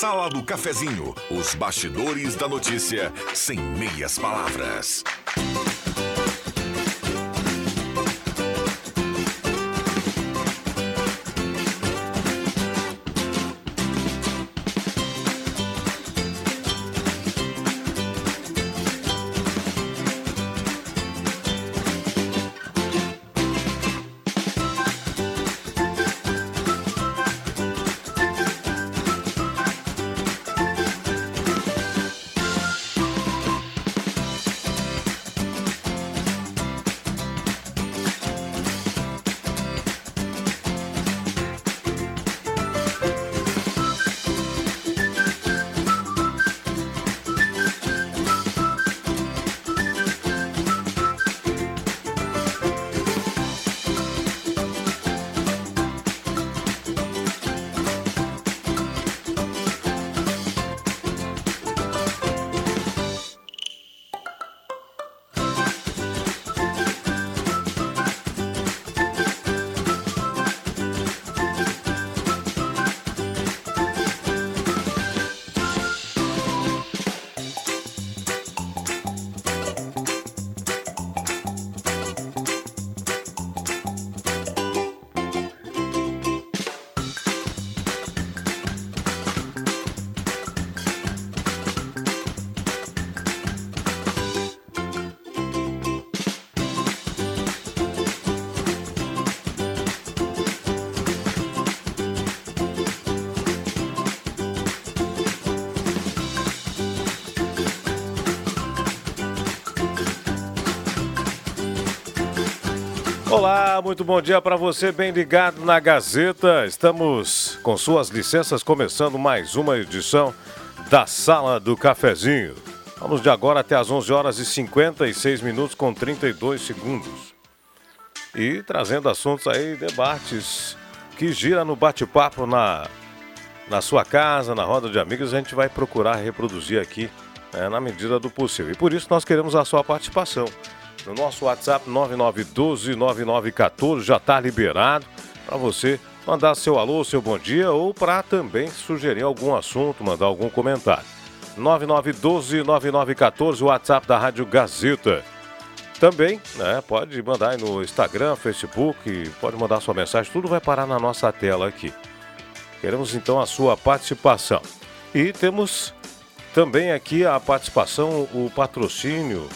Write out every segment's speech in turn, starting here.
Sala do Cafezinho, os bastidores da notícia sem meias palavras. Muito bom dia para você, bem ligado na Gazeta. Estamos com suas licenças começando mais uma edição da Sala do Cafezinho. Vamos de agora até as 11 horas e 56 minutos com 32 segundos. E trazendo assuntos aí, debates que gira no bate-papo na, na sua casa, na roda de amigos, a gente vai procurar reproduzir aqui né, na medida do possível. E por isso nós queremos a sua participação no nosso WhatsApp 99129914 já está liberado para você mandar seu alô, seu bom dia ou para também sugerir algum assunto, mandar algum comentário. 99129914, o WhatsApp da Rádio Gazeta. Também, né, pode mandar aí no Instagram, Facebook, pode mandar sua mensagem, tudo vai parar na nossa tela aqui. Queremos então a sua participação. E temos também aqui a participação, o patrocínio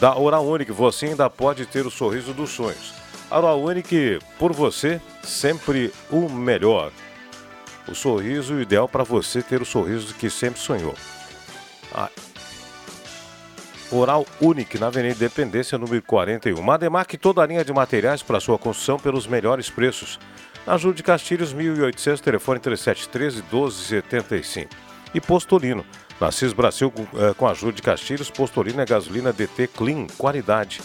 da Oral Unique, você ainda pode ter o sorriso dos sonhos. Oral Unique, por você, sempre o melhor. O sorriso ideal para você ter o sorriso que sempre sonhou. A Oral Unique, na Avenida Independência, número 41. Mademac, toda a linha de materiais para sua construção pelos melhores preços. Na Júlio de Castilhos, 1800, telefone 3713 1275. E Postolino na CIS Brasil, eh, com a ajuda de Castilhos, Postolina gasolina DT Clean, qualidade.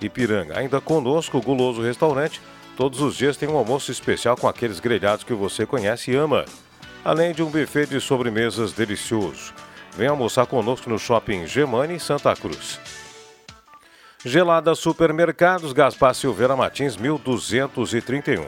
Ipiranga. Ainda conosco, o Guloso Restaurante. Todos os dias tem um almoço especial com aqueles grelhados que você conhece e ama. Além de um buffet de sobremesas delicioso. Vem almoçar conosco no Shopping Gemani, Santa Cruz. Gelada Supermercados, Gaspar Silveira Martins, 1231.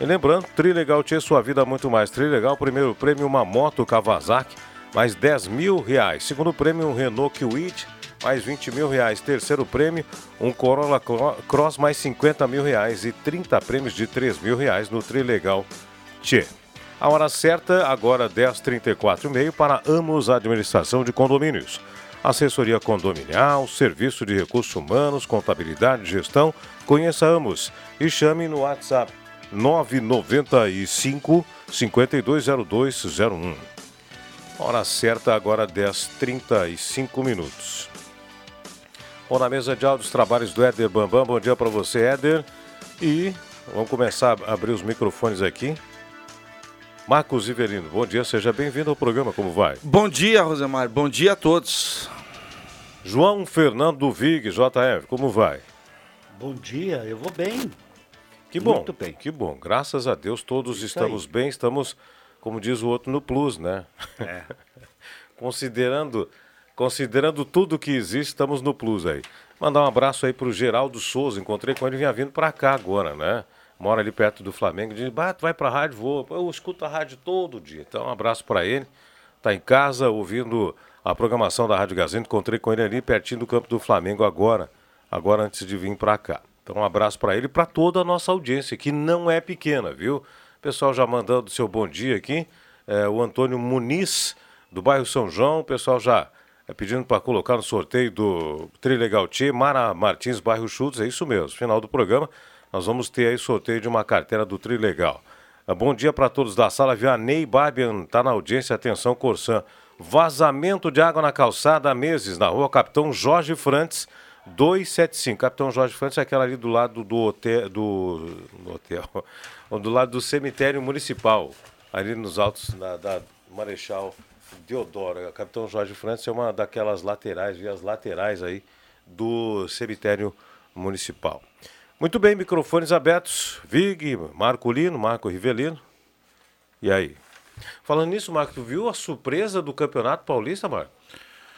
E lembrando, Trilegal tinha sua vida muito mais. Trilegal, primeiro prêmio, uma moto Kawasaki mais 10 mil reais. Segundo prêmio, um Renault Kwid, mais 20 mil reais. Terceiro prêmio, um Corolla Cross, mais 50 mil reais. E 30 prêmios de 3 mil reais no Trilegal Tchê. A hora certa, agora 10h34 e meio, para Amos Administração de Condomínios. Assessoria condominial, serviço de recursos humanos, contabilidade e gestão. Conheça Amos e chame no WhatsApp 995 520201. Hora certa, agora 10h35 minutos. Bom, na mesa de áudios, trabalhos do Éder Bambam. Bom dia para você, Éder. E vamos começar a abrir os microfones aqui. Marcos Iverino, bom dia, seja bem-vindo ao programa, como vai? Bom dia, Rosemar, bom dia a todos. João Fernando Vig, JF, como vai? Bom dia, eu vou bem. Que bom, Muito bem. que bom, graças a Deus todos Isso estamos aí. bem, estamos como diz o outro, no plus, né? É. considerando, considerando tudo que existe, estamos no plus aí. Mandar um abraço aí para o Geraldo Souza, encontrei com ele, vinha vindo para cá agora, né? mora ali perto do Flamengo, diz, bah, tu vai pra rádio, vou. Eu escuto a rádio todo dia. Então, um abraço para ele. Tá em casa ouvindo a programação da Rádio Gazeta. Encontrei com ele ali pertinho do campo do Flamengo agora, agora antes de vir para cá. Então, um abraço para ele e para toda a nossa audiência, que não é pequena, viu? Pessoal já mandando seu bom dia aqui. É, o Antônio Muniz, do bairro São João, o pessoal já é, pedindo para colocar no sorteio do Trilegal Tchê, Mara Martins, bairro Chutes, é isso mesmo. Final do programa, nós vamos ter aí sorteio de uma carteira do Trilegal. É, bom dia para todos da sala. Vianney Barbian está na audiência. Atenção, Corsan. Vazamento de água na calçada há meses, na rua Capitão Jorge Frantes, 275. Capitão Jorge Frantes é aquela ali do lado do hotel. Do, do hotel. Do lado do cemitério municipal, ali nos altos da, da Marechal Deodoro. Capitão Jorge Francis é uma daquelas laterais, vias laterais aí do cemitério municipal. Muito bem, microfones abertos. Vig, Marco Lino, Marco Rivelino. E aí? Falando nisso, Marco, tu viu a surpresa do Campeonato Paulista, Marco?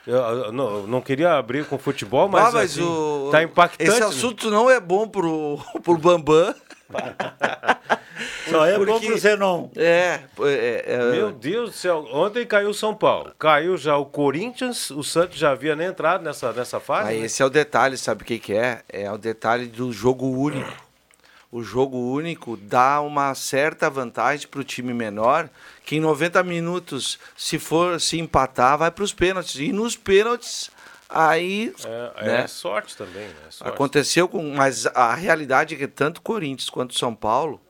Eu, eu não, não, queria abrir com futebol, mas, ah, mas assim, o, tá impactante. Esse assunto não é bom pro, pro Bambam. Só é Porque, bom pro Zenon. É, é, é, Meu Deus do céu. Ontem caiu o São Paulo. Caiu já o Corinthians. O Santos já havia nem entrado nessa, nessa fase. Mas né? esse é o detalhe, sabe o que, que é? É o detalhe do jogo único. O jogo único dá uma certa vantagem para o time menor, que em 90 minutos, se for se empatar, vai para os pênaltis. E nos pênaltis, aí. É, né? é sorte também. Né? Sorte. Aconteceu com. Mas a realidade é que tanto Corinthians quanto São Paulo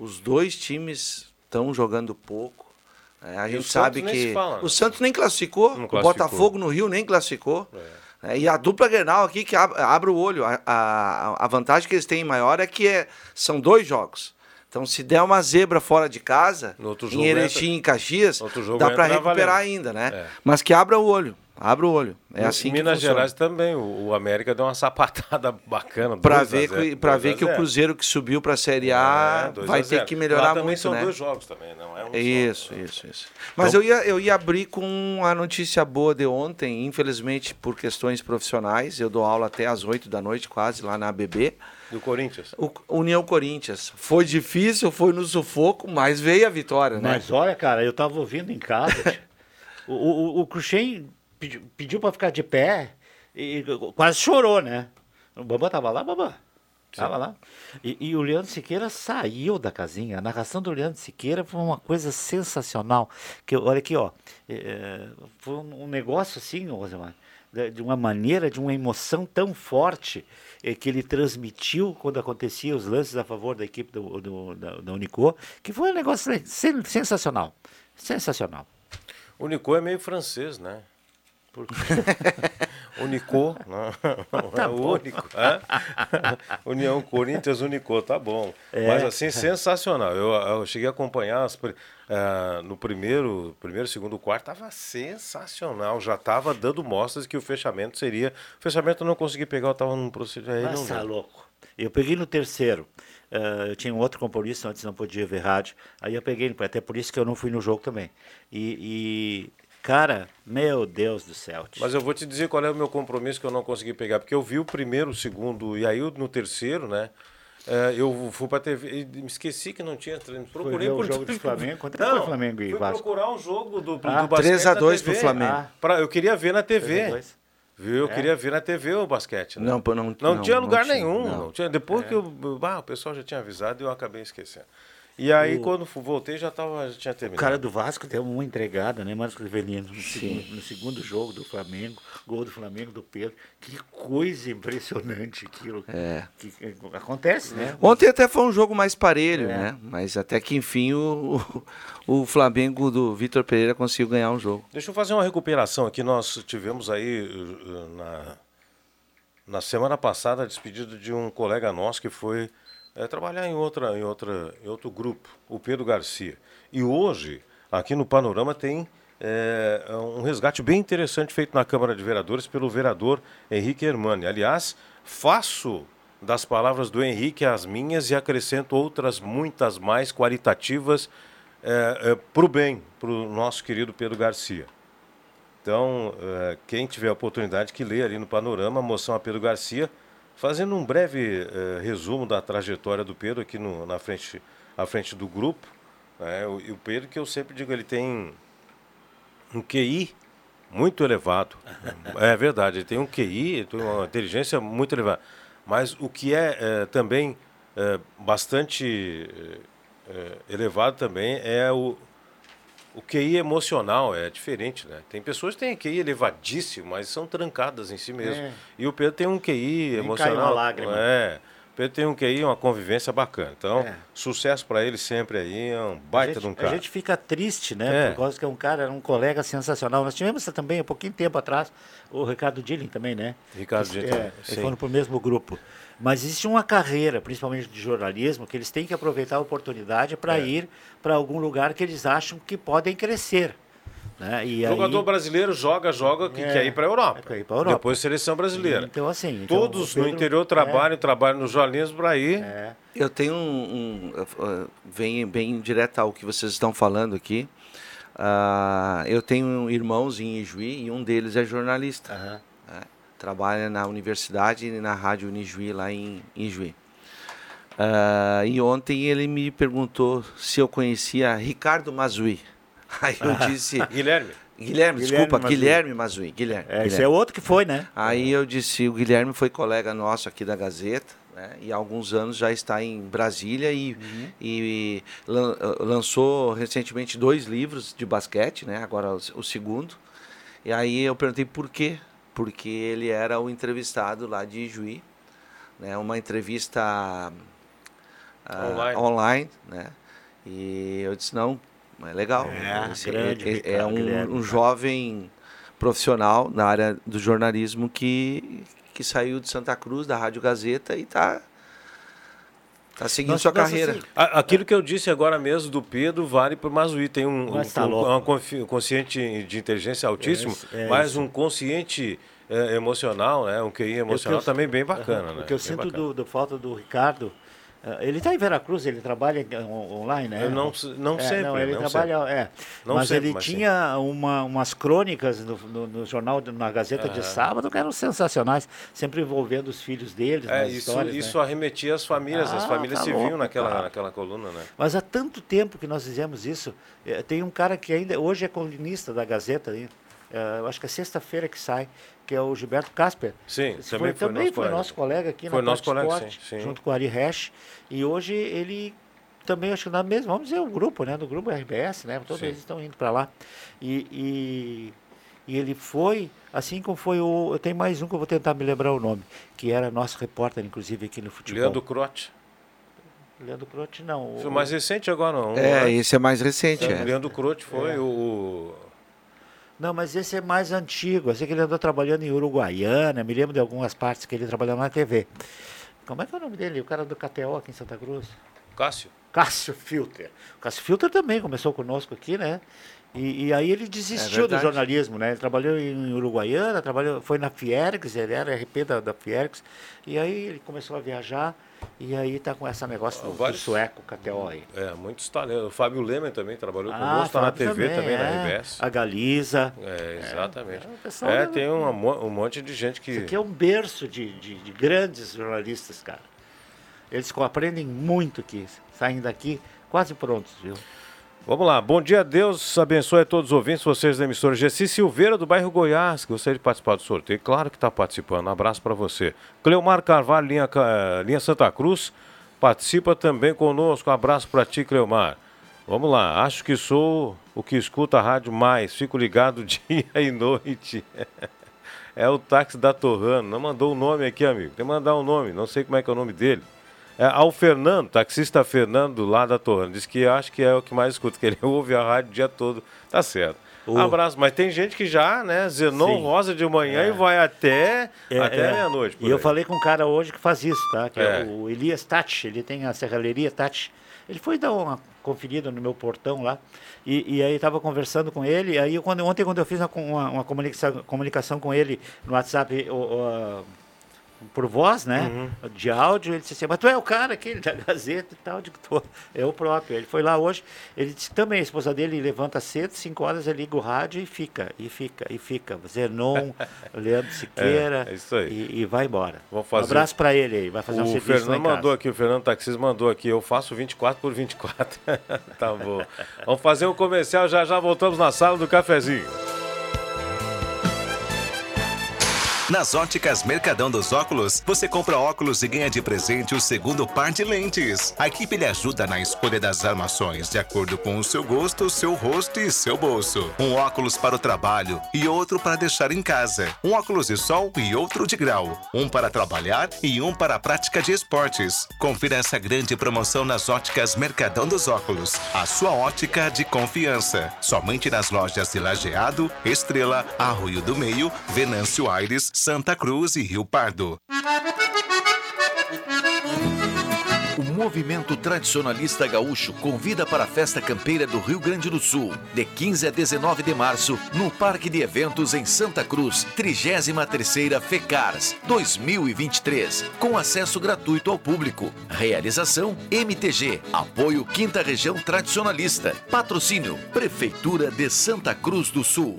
os dois times estão jogando pouco. É, a e gente sabe que fala, o né? Santos nem classificou, classificou, o Botafogo no Rio nem classificou. É. É, e a dupla Grenal aqui que abre, abre o olho. A, a, a, vantagem que eles têm maior é que é, são dois jogos. Então, se der uma zebra fora de casa, em Erechim, em Caxias, dá para recuperar ainda, né? É. Mas que abra o olho. Abra o olho. É assim Minas Gerais também, o, América deu uma sapatada bacana. Para ver, que, pra ver que o Cruzeiro que subiu para a Série A é, vai ter que melhorar Lá também muito, são né? dois jogos também, não é um Isso, só, isso, isso. Mas então... eu, ia, eu ia abrir com a notícia boa de ontem, infelizmente por questões profissionais, eu dou aula até às 8 da noite quase lá na ABB. Do Corinthians? O União Corinthians. Foi difícil, foi no sufoco, mas veio a vitória, né? Mas olha, cara, eu tava ouvindo em casa. o, o, o Cruxem pediu, pediu para ficar de pé e quase chorou, né? O Bambam tava lá, Bambam. Tava lá. E, e, o Leandro Siqueira saiu da casinha. A narração do Leandro Siqueira foi uma coisa sensacional. Que, olha aqui, ó. É, foi um, um, negócio assim, Rosemar, de uma maneira, de uma emoção tão forte é, que ele transmitiu quando acontecia os lances a favor da equipe do, do da, da Unicô, que foi um negócio sensacional. Sensacional. O Unicô é meio francês, né? Porque... Unicô, não, não tá é o único. É? União Corinthians Unicô, tá bom. É. Mas assim, sensacional. Eu, eu cheguei a acompanhar as, uh, no primeiro, primeiro, segundo quarto, tava sensacional. Já tava dando mostras que o fechamento seria. O fechamento eu não consegui pegar, eu tava num procedimento. Mas tá louco. Eu peguei no terceiro. Uh, eu tinha um outro compromisso, antes não podia ver rádio. Aí eu peguei, até por isso que eu não fui no jogo também. E Cara, meu Deus do céu. Mas eu vou te dizer qual é o meu compromisso que eu não consegui pegar, porque eu vi o primeiro, o segundo e aí no terceiro, né? É, eu fui para TV e me esqueci que não tinha treino. Procurei foi por o jogo do Flamengo. Quanto não, foi Flamengo e fui Vasco? procurar um jogo do, ah, do basquete 3 a 2 pro Flamengo. Ah. Pra, eu queria ver na TV. Viu? Eu é. queria ver na TV o basquete. Né? Não, não, não, não tinha lugar não tinha, nenhum. Não. tinha. Depois é. que eu, ah, o pessoal já tinha avisado e eu acabei esquecendo. E aí, o... quando voltei, já, tava, já tinha terminado. O cara do Vasco deu uma entregada, né, Marcos Rivelino? No, segundo, no segundo jogo do Flamengo, gol do Flamengo do Pedro. Que coisa impressionante aquilo. É. Que, que acontece, né? Ontem até foi um jogo mais parelho, é. né? Mas até que, enfim, o, o, o Flamengo do Vitor Pereira conseguiu ganhar um jogo. Deixa eu fazer uma recuperação aqui. Nós tivemos aí uh, na, na semana passada a despedida de um colega nosso que foi é, trabalhar em, outra, em, outra, em outro grupo, o Pedro Garcia. E hoje, aqui no Panorama, tem é, um resgate bem interessante feito na Câmara de Vereadores pelo vereador Henrique Hermani. Aliás, faço das palavras do Henrique as minhas e acrescento outras muitas mais qualitativas é, é, para o bem, para o nosso querido Pedro Garcia. Então, quem tiver a oportunidade que lê ali no Panorama, moção a Pedro Garcia, Fazendo um breve uh, resumo da trajetória do Pedro aqui no, na frente, à frente do grupo, né? o, o Pedro, que eu sempre digo, ele tem um QI muito elevado. é verdade, ele tem um QI, tem uma inteligência muito elevada. Mas o que é, é também é, bastante é, elevado também é o, o QI emocional, é diferente, né? Tem pessoas que têm QI elevadíssimo, mas são trancadas em si mesmo. É. E o Pedro tem um QI Nem emocional. Cai uma lágrima. É. Pedro tem um QI, uma convivência bacana. Então, é. sucesso para ele sempre aí, é um baita gente, de um cara. A gente fica triste, né? É. Por causa que é um cara, um colega sensacional. Nós tivemos também, há pouquinho tempo atrás, o Ricardo Dilling também, né? Ricardo Dilling, é, Eles foram para o mesmo grupo. Mas existe uma carreira, principalmente de jornalismo, que eles têm que aproveitar a oportunidade para é. ir para algum lugar que eles acham que podem crescer. Né? E jogador aí... brasileiro joga, joga, que é, quer ir para a Europa. Quer ir para Europa. Depois seleção brasileira. Então, assim. Então, Todos Pedro, no interior trabalham, é, trabalham no jornalismo para ir. É. Eu tenho um. um uh, vem bem direto ao que vocês estão falando aqui. Uh, eu tenho irmãos em Ijuí e um deles é jornalista. Uhum. Né? Trabalha na universidade e na rádio Unijuí, lá em Ijuí. Uh, e ontem ele me perguntou se eu conhecia Ricardo Mazui. Aí eu disse. Guilherme. Guilherme, desculpa. Guilherme Mazui. Guilherme, é, Guilherme. Esse é outro que foi, né? Aí eu disse, o Guilherme foi colega nosso aqui da Gazeta, né? E há alguns anos já está em Brasília e, uhum. e, lançou recentemente dois livros de basquete, né? Agora o, o segundo. E aí eu perguntei por quê? Porque ele era o entrevistado lá de Juí, né? Uma entrevista uh, online. online, né? E eu disse, não, é legal. É, Esse, grande, é, é, é um, um jovem profissional na área do jornalismo que, que saiu de Santa Cruz, da Rádio Gazeta, e está tá seguindo nossa, sua nossa, carreira. Assim, Aquilo que eu disse agora mesmo do Pedro vale para o Mazuí. Tem um, um, tá um, um, consciente de inteligência altíssimo, é, é mas um consciente é, emocional, né? um QI emocional eu, também bem bacana. Né? O que eu bem sinto do, do falta do Ricardo ele está em Veracruz, ele trabalha online, né? Eu não, não é, sempre. Não, ele não trabalha, sempre. é. Não mas sempre, ele mas tinha uma, umas crônicas no, no, no, jornal, na Gazeta de Sábado, que eram sensacionais, sempre envolvendo os filhos deles. É, isso, histórias, né? isso né? arremetia às famílias, ah, as famílias tá se viam naquela, naquela coluna, né? Mas há tanto tempo que nós fizemos isso. Eh, tem um cara que ainda hoje é colunista da Gazeta, eh, eu acho que é sexta-feira que sai, que é o Gilberto Casper. Sim, Esse também foi, foi, também nosso, foi colega. nosso colega aqui foi na nosso colega, Esporte, sim, sim. junto com o Ari Resch. E hoje ele também, acho que na mesma, vamos dizer, o grupo, né? Do grupo RBS, né? Todos sim. eles estão indo para lá. E, e, e, ele foi, assim como foi o. Eu tenho mais um que eu vou tentar me lembrar o nome, que era nosso repórter, inclusive, aqui no futebol. Leandro Crote. Leandro Crote, não. Foi o mais recente agora, não. É, esse é mais recente. É, é. Leandro Crote foi é. o não, mas esse é mais antigo. Eu sei que ele andou trabalhando em Uruguaiana, me lembro de algumas partes que ele trabalhou na TV. Como é que é o nome dele? O cara do KTO aqui em Santa Cruz? Cássio. Cássio Filter. O Cássio Filter também começou conosco aqui, né? E, e aí ele desistiu é do jornalismo, né? Ele trabalhou em Uruguaiana, trabalhou, foi na Fiergs, ele era RP da, da Fiergs, e aí ele começou a viajar e aí tá com esse negócio do, Vários, do sueco, KTO aí. É, muitos talentos. O Fábio Lemer também trabalhou ah, conosco, tá na TV também, também é. na RBS. A Galiza. É, exatamente. É, é tem um, um monte de gente que... Isso aqui é um berço de, de, de grandes jornalistas, cara. Eles aprendem muito aqui, saem daqui quase prontos, viu? Vamos lá. Bom dia, Deus abençoe a todos os ouvintes, vocês da emissora Gessi Silveira, do bairro Goiás, gostaria de participar do sorteio. Claro que está participando. Um abraço para você. Cleomar Carvalho, linha, eh, linha Santa Cruz, participa também conosco. Um abraço para ti, Cleomar. Vamos lá. Acho que sou o que escuta a rádio mais. Fico ligado dia e noite. é o táxi da Torrano. Não mandou o nome aqui, amigo. Tem que mandar o um nome. Não sei como é que é o nome dele. É, ao Fernando, taxista Fernando lá da Torre, diz que acho que é o que mais escuta, que ele ouve a rádio o dia todo. Tá certo. Uh. Abraço, mas tem gente que já, né, zenou Sim. rosa de manhã é. e vai até, é, até é. meia-noite. E aí. eu falei com um cara hoje que faz isso, tá? Que é, é o Elias Tati, ele tem a serralheria Tati. Ele foi dar uma conferida no meu portão lá. E, e aí estava conversando com ele. Aí quando, ontem, quando eu fiz uma, uma, uma comunicação, comunicação com ele no WhatsApp, o, o, por voz, né? Uhum. De áudio, ele disse assim, mas tu é o cara aquele da Gazeta e tal, de tô, é o próprio. Ele foi lá hoje, ele disse também, a esposa dele levanta cedo, 5 horas ele liga o rádio e fica, e fica, e fica. Zenon, Leandro Siqueira, é, é isso aí. E, e, vai embora. Vamos fazer. Um abraço para ele aí, vai fazer o um serviço Fernando mandou aqui, o Fernando Taxis mandou aqui, eu faço 24 por 24. tá bom. Vamos fazer um comercial, já já voltamos na sala do cafezinho. Nas óticas Mercadão dos Óculos, você compra óculos e ganha de presente o segundo par de lentes. A equipe lhe ajuda na escolha das armações de acordo com o seu gosto, seu rosto e seu bolso. Um óculos para o trabalho e outro para deixar em casa. Um óculos de sol e outro de grau. Um para trabalhar e um para a prática de esportes. Confira essa grande promoção nas óticas Mercadão dos Óculos. A sua ótica de confiança. Somente nas lojas de Lajeado, Estrela, Arroio do Meio, Venâncio Aires, Santa Cruz e Rio Pardo. O movimento tradicionalista gaúcho convida para a Festa Campeira do Rio Grande do Sul, de 15 a 19 de março, no Parque de Eventos em Santa Cruz, 33ª FECARS 2023, com acesso gratuito ao público. Realização MTG, apoio Quinta Região Tradicionalista, patrocínio Prefeitura de Santa Cruz do Sul.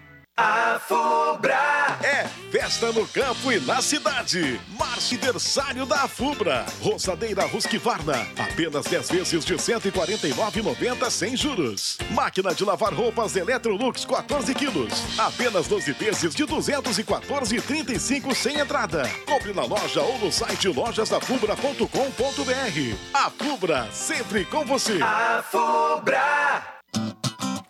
A Fubra é festa no campo e na cidade. Marciversário da Fubra. Roçadeira Husqvarna, apenas 10 vezes de 149,90 sem juros. Máquina de lavar roupas Electrolux 14 quilos, apenas 12 vezes de 214,35 sem entrada. Compre na loja ou no site lojasdafubra.com.br. A Fubra, sempre com você. A Fubra.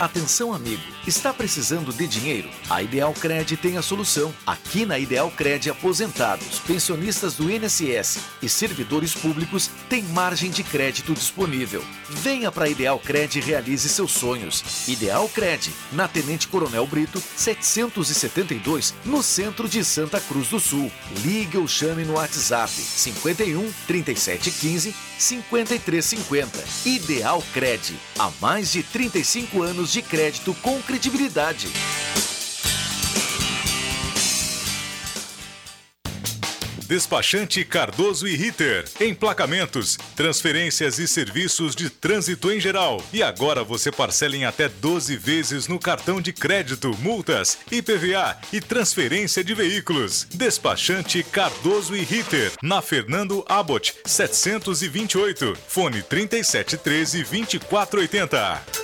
Atenção, amigo. Está precisando de dinheiro? A Ideal Cred tem a solução. Aqui na Ideal Cred, aposentados, pensionistas do INSS e servidores públicos têm margem de crédito disponível. Venha para a Ideal Cred e realize seus sonhos. Ideal Cred, na Tenente Coronel Brito, 772, no centro de Santa Cruz do Sul. Ligue ou chame no WhatsApp 51 3715 5350. Ideal Cred. Há mais de 35 anos de crédito com credibilidade. Despachante Cardoso e Ritter. Emplacamentos, transferências e serviços de trânsito em geral. E agora você parcela em até 12 vezes no cartão de crédito, multas, IPVA e transferência de veículos. Despachante Cardoso e Ritter. Na Fernando Abbott, 728. Fone 3713 2480.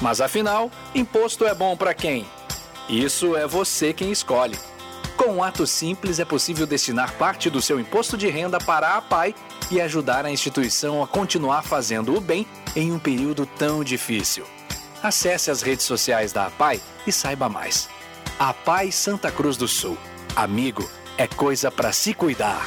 Mas afinal, imposto é bom para quem? Isso é você quem escolhe. Com um ato simples é possível destinar parte do seu imposto de renda para a PAI e ajudar a instituição a continuar fazendo o bem em um período tão difícil. Acesse as redes sociais da APAI e saiba mais. APAI Santa Cruz do Sul. Amigo, é coisa para se cuidar.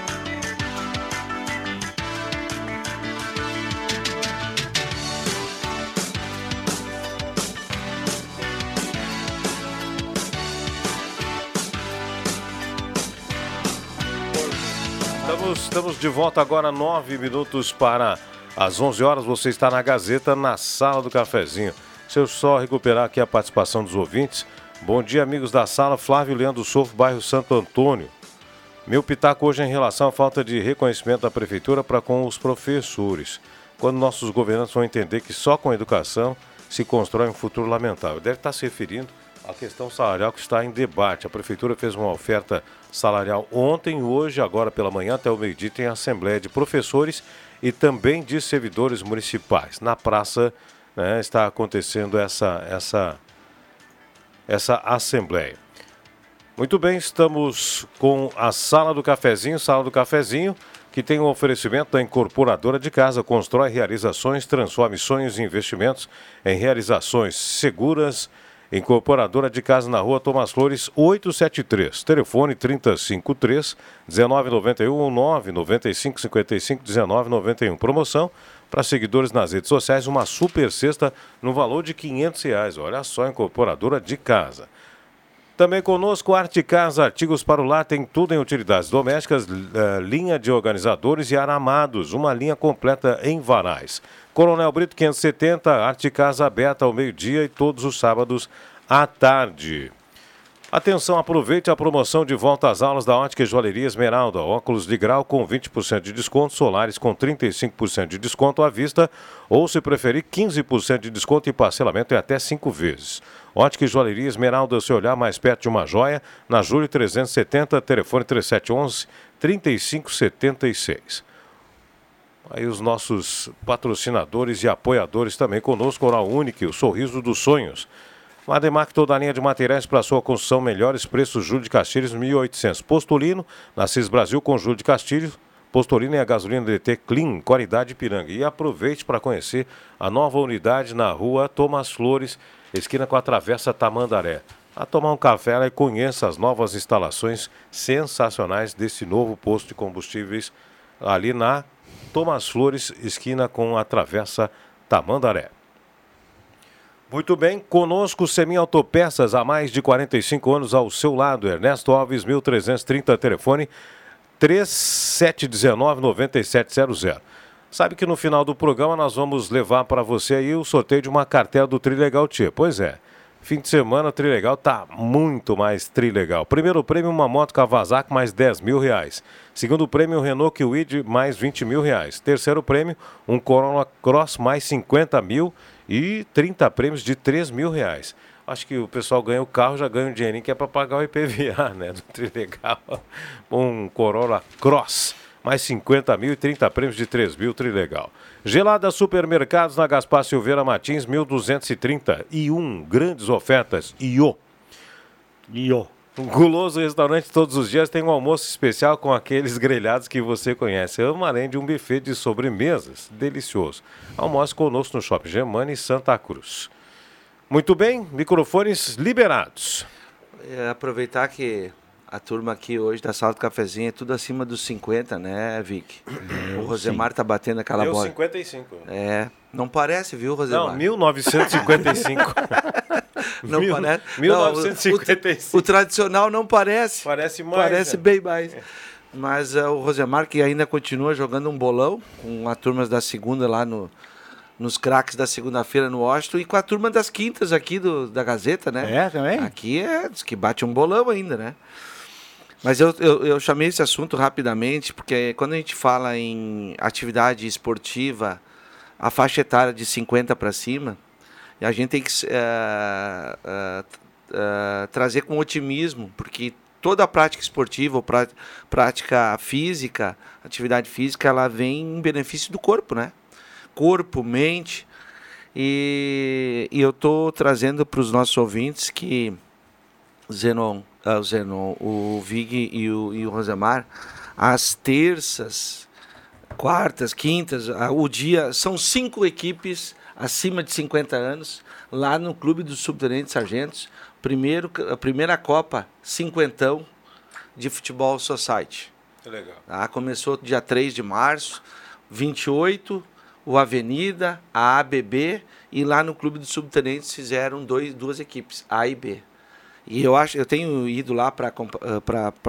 Estamos, de volta agora, nove minutos para as 11 horas. Você está na Gazeta, na Sala do Cafezinho. Se eu só recuperar aqui a participação dos ouvintes, Bom dia, amigos da sala. Flávio Leandro Sofo, bairro Santo Antônio. Meu pitaco hoje é em relação à falta de reconhecimento da prefeitura para com os professores. Quando nossos governantes vão entender que só com a educação se constrói um futuro lamentável. Deve estar se referindo à questão salarial que está em debate. A prefeitura fez uma oferta salarial ontem, hoje, agora pela manhã, até o meio-dia, tem assembleia de professores e também de servidores municipais. Na praça né, está acontecendo essa, essa essa assembleia. Muito bem, estamos com a Sala do Cafezinho, Sala do Cafezinho, que tem um oferecimento da incorporadora de casa, constrói realizações, transforma sonhos e investimentos em realizações seguras. Incorporadora de casa na rua Tomás Flores 873, telefone 353 1991 ou 995 55 1991. Promoção para seguidores nas redes sociais uma super cesta no valor de 500 reais. Olha só, incorporadora de casa. Também conosco, Arte Casa, artigos para o lar, tem tudo em utilidades domésticas, uh, linha de organizadores e aramados, uma linha completa em varais. Coronel Brito 570, Arte Casa aberta ao meio-dia e todos os sábados à tarde. Atenção, aproveite a promoção de volta às aulas da Ótica e Joalheria Esmeralda. Óculos de grau com 20% de desconto, solares com 35% de desconto à vista ou, se preferir, 15% de desconto e parcelamento em até 5 vezes. Ótica e Joalheria Esmeralda, seu olhar mais perto de uma joia, na Júlio 370, telefone 3711 3576. Aí os nossos patrocinadores e apoiadores também conosco, Oral Unique, o sorriso dos sonhos. Mademac, toda a linha de materiais para sua construção, melhores preços, Júlio de Castilhos, 1.800. Postolino, na CIS Brasil com Júlio de Castilhos. Postolino é a gasolina DT Clean, qualidade Piranga. E aproveite para conhecer a nova unidade na rua Thomas Flores, esquina com a Travessa Tamandaré. A tomar um café e conheça as novas instalações sensacionais desse novo posto de combustíveis ali na Thomas Flores, esquina com a Travessa Tamandaré. Muito bem, conosco Semi Autopeças, há mais de 45 anos ao seu lado. Ernesto Alves, 1330, telefone 3719-9700. Sabe que no final do programa nós vamos levar para você aí o sorteio de uma cartela do Trilegal Tia. Pois é, fim de semana o Trilegal tá muito mais Trilegal. Primeiro prêmio, uma moto Kawasaki mais 10 mil reais. Segundo prêmio, Renault Kwid mais 20 mil reais. Terceiro prêmio, um Corolla Cross mais 50 mil e 30 prêmios de 3 mil reais. Acho que o pessoal ganha o carro, já ganha um dinheirinho que é para pagar o IPVA, né? Do Trilegal. Um Corolla Cross. Mais 50 mil e 30 prêmios de 3 mil, Trilegal. Gelada Supermercados na Gaspar Silveira Martins, 1230. E um, grandes ofertas. Io. Io. Um guloso restaurante todos os dias tem um almoço especial com aqueles grelhados que você conhece. Ama além de um buffet de sobremesas delicioso. Almoce conosco no Shopping Germani Santa Cruz. Muito bem, microfones liberados. É, aproveitar que a turma aqui hoje da sala do cafezinho é tudo acima dos 50, né, Vic? o Rosemar sim. tá batendo aquela Eu bola. 55. É, não parece, viu, Rosemar? Não, 1955. não Mil, parece. 1955. Não, o, o, tradicional não parece. Parece mais. Parece né? bem mais. Mas uh, o Rosemar que ainda continua jogando um bolão com as turmas da segunda lá no, nos craques da segunda-feira no Washington e com a turma das quintas aqui do, da Gazeta, né? É, também? Aqui é, diz que bate um bolão ainda, né? Mas eu, eu, eu, chamei esse assunto rapidamente porque quando a gente fala em atividade esportiva, a faixa etária de 50 para cima, a gente tem que uh, uh, uh, trazer com otimismo, porque toda a prática esportiva ou prática física, atividade física, ela vem em benefício do corpo, né? Corpo, mente. E, e eu estou trazendo para os nossos ouvintes que Zenon, uh, Zenon o Vig e o, e o Rosemar, às terças, quartas, quintas, o dia. São cinco equipes acima de 50 anos, lá no Clube dos Subtenentes Sargentos. Primeiro, a primeira Copa Cinquentão de Futebol Society. Que legal. Tá? Começou dia 3 de março, 28, o Avenida, a ABB, e lá no Clube dos Subtenentes fizeram dois, duas equipes, A e B. E eu acho, eu tenho ido lá para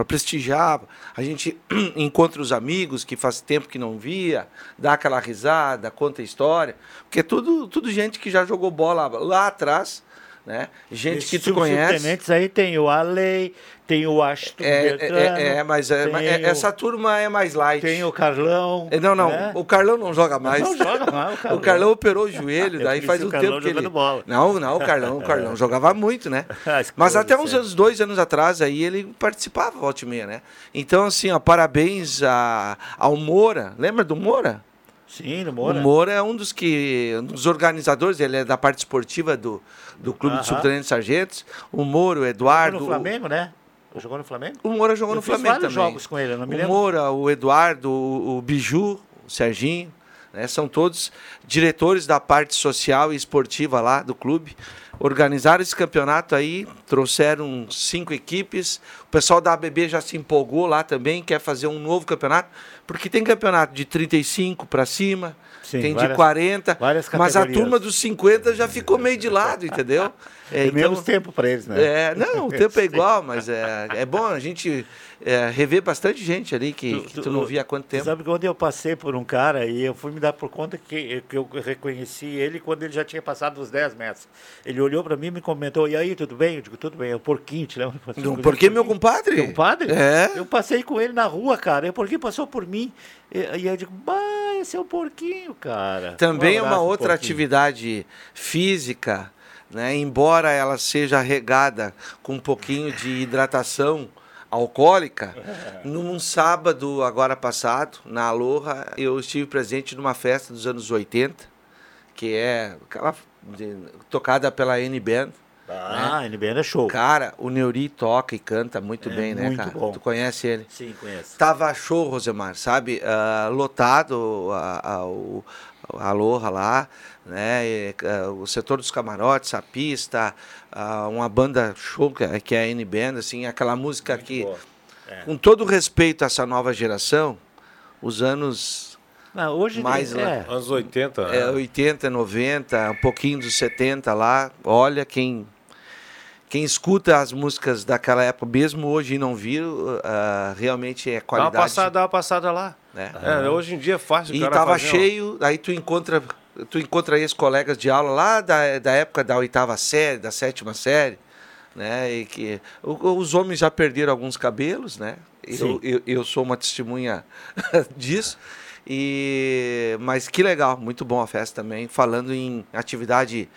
prestigiar. A gente encontra os amigos que faz tempo que não via, dá aquela risada, conta história, porque é tudo, tudo gente que já jogou bola lá atrás né? Gente que tu conhece. Aí tem o Alei, tem o Aston é, Bertrano, é, é, mas é, é, essa turma é mais light. Tem o Carlão. É, não, não, né? o Carlão não joga mais. Não joga mais o Carlão. O Carlão operou o joelho, daí faz um tempo que ele... Bola. Não, não, o Carlão, o Carlão jogava muito, né? mas até uns anos, dois anos atrás aí ele participava volta e meia, né? Então, assim, ó, parabéns a, ao Moura. Lembra do Moura? Sim, no Moura. O Moura é um dos que um dos organizadores, ele é da parte esportiva do, do Clube uh -huh. de Subtenentes Sargentos. O Moura, o Eduardo. Jogou no Flamengo, né? Jogou no Flamengo? O Moura jogou eu no Flamengo também. jogos com ele, não me o lembro. O Moura, o Eduardo, o, o Biju, o Serginho, né? São todos diretores da parte social e esportiva lá do clube. Organizaram esse campeonato aí, trouxeram cinco equipes. O pessoal da ABB já se empolgou lá também, quer fazer um novo campeonato. Porque tem campeonato de 35 para cima, Sim, tem várias, de 40, mas a turma dos 50 já ficou meio de lado, entendeu? É, então, menos tempo para eles, né? É, não, o tempo é igual, mas é, é bom a gente é, rever bastante gente ali que tu, que tu não via há quanto tempo. Sabe que quando eu passei por um cara e eu fui me dar por conta que, que eu reconheci ele quando ele já tinha passado os 10 metros. Ele olhou para mim e me comentou, e aí, tudo bem? Eu digo, tudo bem, é o porquinho, te lembra? Um porquinho, meu compadre? Meu compadre? É. Eu passei com ele na rua, cara, e o porquinho passou por mim. E, e eu digo, bah, esse é o porquinho, cara. Também um uma outra atividade física né? Embora ela seja regada com um pouquinho de hidratação alcoólica, num sábado agora passado, na Aloha, eu estive presente numa festa dos anos 80, que é aquela de, tocada pela N-Band. Ah, né? N-Band é show. Cara, o Neuri toca e canta muito é, bem, né, muito cara? Bom. Tu conhece ele? Sim, conheço. Tava show, Rosemar, sabe? Uh, lotado o, a Aloha lá né? E, uh, o setor dos camarotes, a pista, uh, uma banda show que, que é a N-Band, assim, aquela música Muito que, é. com todo respeito a essa nova geração, os anos não, hoje mais é. lá, anos 80, é, 80, 90, um pouquinho dos 70 lá, olha quem quem escuta as músicas daquela época, mesmo hoje e não viu, uh, realmente é qualidade. Dá uma passada, dá uma passada lá. Né? É, hoje em dia é fácil. E estava cheio, aí tu encontra tu encontra aí os colegas de aula lá da, da época da oitava série, da sétima série, né? E que os homens já perderam alguns cabelos, né? Eu, eu, eu, sou uma testemunha disso. E mas que legal, muito bom a festa também, falando em atividade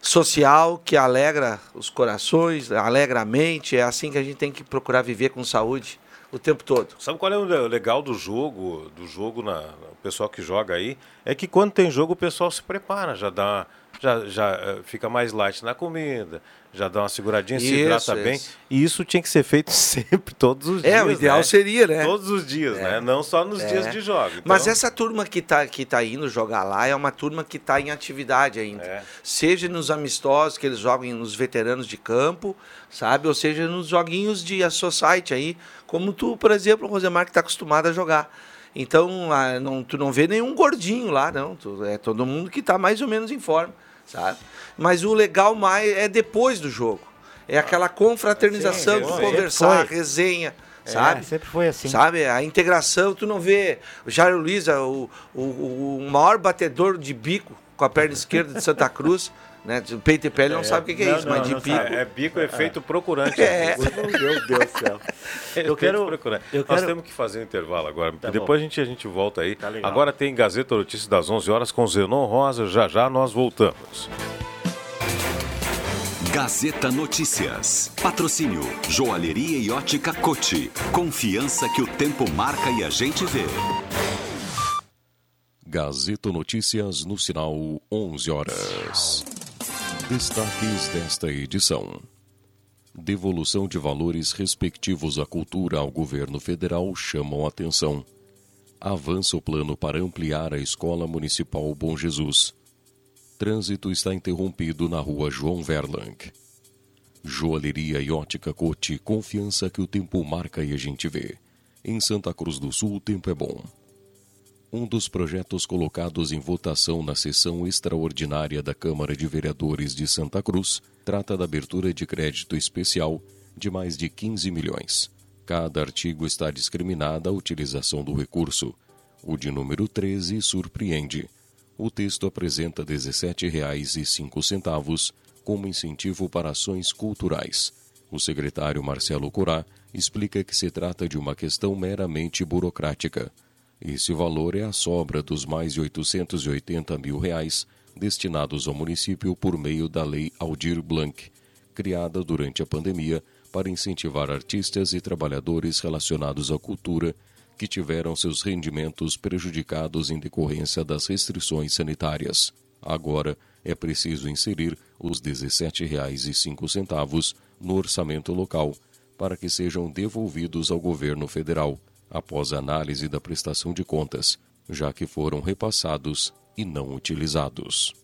social que alegra os corações, alegra a mente, é assim que a gente tem que procurar viver com saúde o tempo todo. Sabe qual é o legal do jogo, do jogo na o pessoal que joga aí, é que quando tem jogo o pessoal se prepara, já dá, já, já eh, fica mais light na comida, já dá uma seguradinha, isso, se hidrata isso. bem. E isso tinha que ser feito sempre, todos os é, dias. É, o ideal né? seria, né? Todos os dias, é. né? Não só nos é. dias de jogo. Então... Mas essa turma que está que tá indo jogar lá é uma turma que está em atividade ainda. É. Seja nos amistosos que eles jogam nos veteranos de campo, sabe? Ou seja, nos joguinhos de society aí, como tu, por exemplo, o Rosemar, que está acostumado a jogar. Então, não, tu não vê nenhum gordinho lá, não. Tu, é todo mundo que está mais ou menos em forma sabe? Mas o legal mais é depois do jogo. É aquela confraternização, Sim, conversar, resenha. É, sabe? sempre foi assim. Sabe? A integração, tu não vê o Jairo Luiz, o, o, o maior batedor de bico com a perna esquerda de Santa Cruz. Né? De peito e pele não é, sabe o que, é não, isso, não, mas de bico. Sabe. É bico efeito é. procurante. É. Meu Deus do céu. Eu quero, procurante. eu quero. Nós temos que fazer um intervalo agora. Tá depois a gente, a gente volta aí. Tá agora tem Gazeta Notícias das 11 horas com Zenon Rosa. Já já nós voltamos. Gazeta Notícias. Patrocínio Joalheria e Ótica Cote. Confiança que o tempo marca e a gente vê. Gazeta Notícias no sinal 11 horas. Destaques desta edição. devolução de valores respectivos à cultura ao governo federal chamam atenção. Avança o plano para ampliar a Escola Municipal Bom Jesus. Trânsito está interrompido na rua João Verlang. Joalheria e ótica Cote, confiança que o tempo marca e a gente vê. Em Santa Cruz do Sul, o tempo é bom. Um dos projetos colocados em votação na sessão extraordinária da Câmara de Vereadores de Santa Cruz trata da abertura de crédito especial de mais de 15 milhões. Cada artigo está discriminada a utilização do recurso. O de número 13 surpreende. O texto apresenta R$ 17,05 como incentivo para ações culturais. O secretário Marcelo Corá explica que se trata de uma questão meramente burocrática. Esse valor é a sobra dos mais de 880 mil reais destinados ao município por meio da Lei Aldir Blanc, criada durante a pandemia para incentivar artistas e trabalhadores relacionados à cultura que tiveram seus rendimentos prejudicados em decorrência das restrições sanitárias. Agora, é preciso inserir os R$ 17,05 no orçamento local para que sejam devolvidos ao governo federal após análise da prestação de contas, já que foram repassados e não utilizados.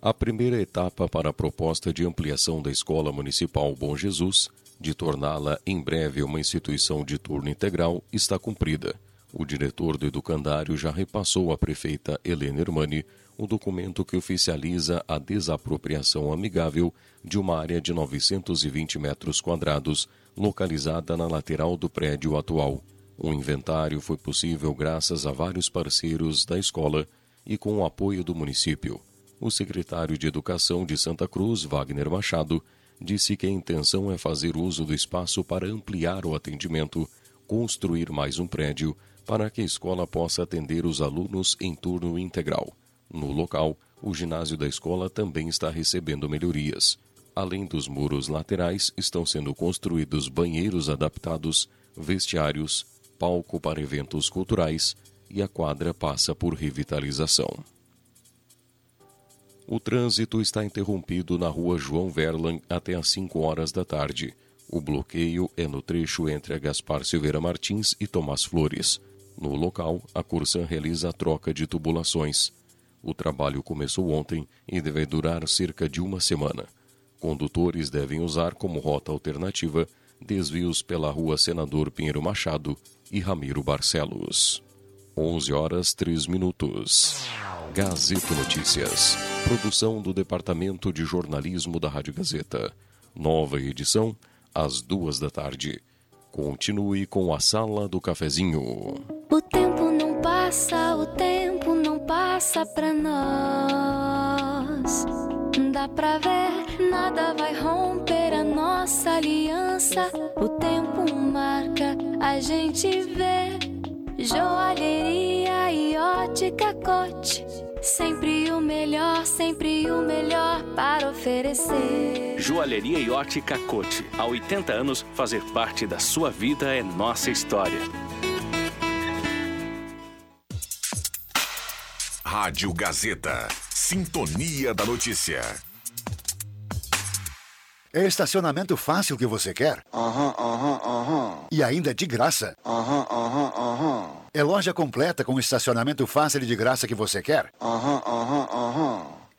A primeira etapa para a proposta de ampliação da Escola Municipal Bom Jesus, de torná-la em breve uma instituição de turno integral, está cumprida. O diretor do educandário já repassou à prefeita Helena Hermani um documento que oficializa a desapropriação amigável de uma área de 920 metros quadrados localizada na lateral do prédio atual. O inventário foi possível graças a vários parceiros da escola e com o apoio do município. O secretário de Educação de Santa Cruz, Wagner Machado, disse que a intenção é fazer uso do espaço para ampliar o atendimento, construir mais um prédio para que a escola possa atender os alunos em turno integral. No local, o ginásio da escola também está recebendo melhorias. Além dos muros laterais, estão sendo construídos banheiros adaptados, vestiários, palco para eventos culturais e a quadra passa por revitalização. O trânsito está interrompido na rua João Verlan até às 5 horas da tarde. O bloqueio é no trecho entre a Gaspar Silveira Martins e Tomás Flores. No local, a Cursan realiza a troca de tubulações. O trabalho começou ontem e deve durar cerca de uma semana. Condutores devem usar como rota alternativa desvios pela rua Senador Pinheiro Machado e Ramiro Barcelos. 11 horas 3 minutos. Gazeta Notícias. Produção do Departamento de Jornalismo da Rádio Gazeta. Nova edição, às duas da tarde. Continue com a Sala do Cafezinho. O tempo não passa, o tempo não passa pra nós. Dá pra ver, nada vai romper a nossa aliança. O tempo marca, a gente vê. Joalheria e ótica cote Sempre o melhor, sempre o melhor para oferecer. Joalheria e ótica Cote. Há 80 anos, fazer parte da sua vida é nossa história. Rádio Gazeta. Sintonia da Notícia. É estacionamento fácil que você quer? Aham, aham, aham. E ainda de graça? Aham, aham, aham. É loja completa com estacionamento fácil e de graça que você quer? Aham, aham, aham.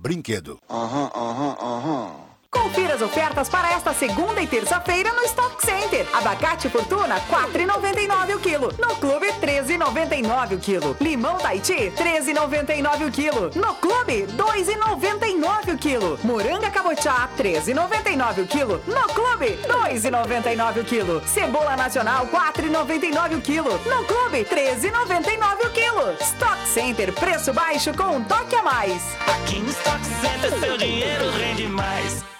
brinquedo. Aham, aham, aham. Confira as ofertas para esta segunda e terça-feira no Stock Center. Abacate Fortuna, 4,99 o quilo. No Clube, 13,99 o quilo. Limão Tahiti, 13,99 o quilo. No Clube, 2,99 o quilo. Moranga Cabotiá, 13,99 o quilo. No Clube, 2,99 o quilo. Cebola Nacional, 4,99 o quilo. No Clube, 13,99 o quilo. Stock Center, preço baixo com um toque a mais. Aqui no Stock Center, seu dinheiro rende mais.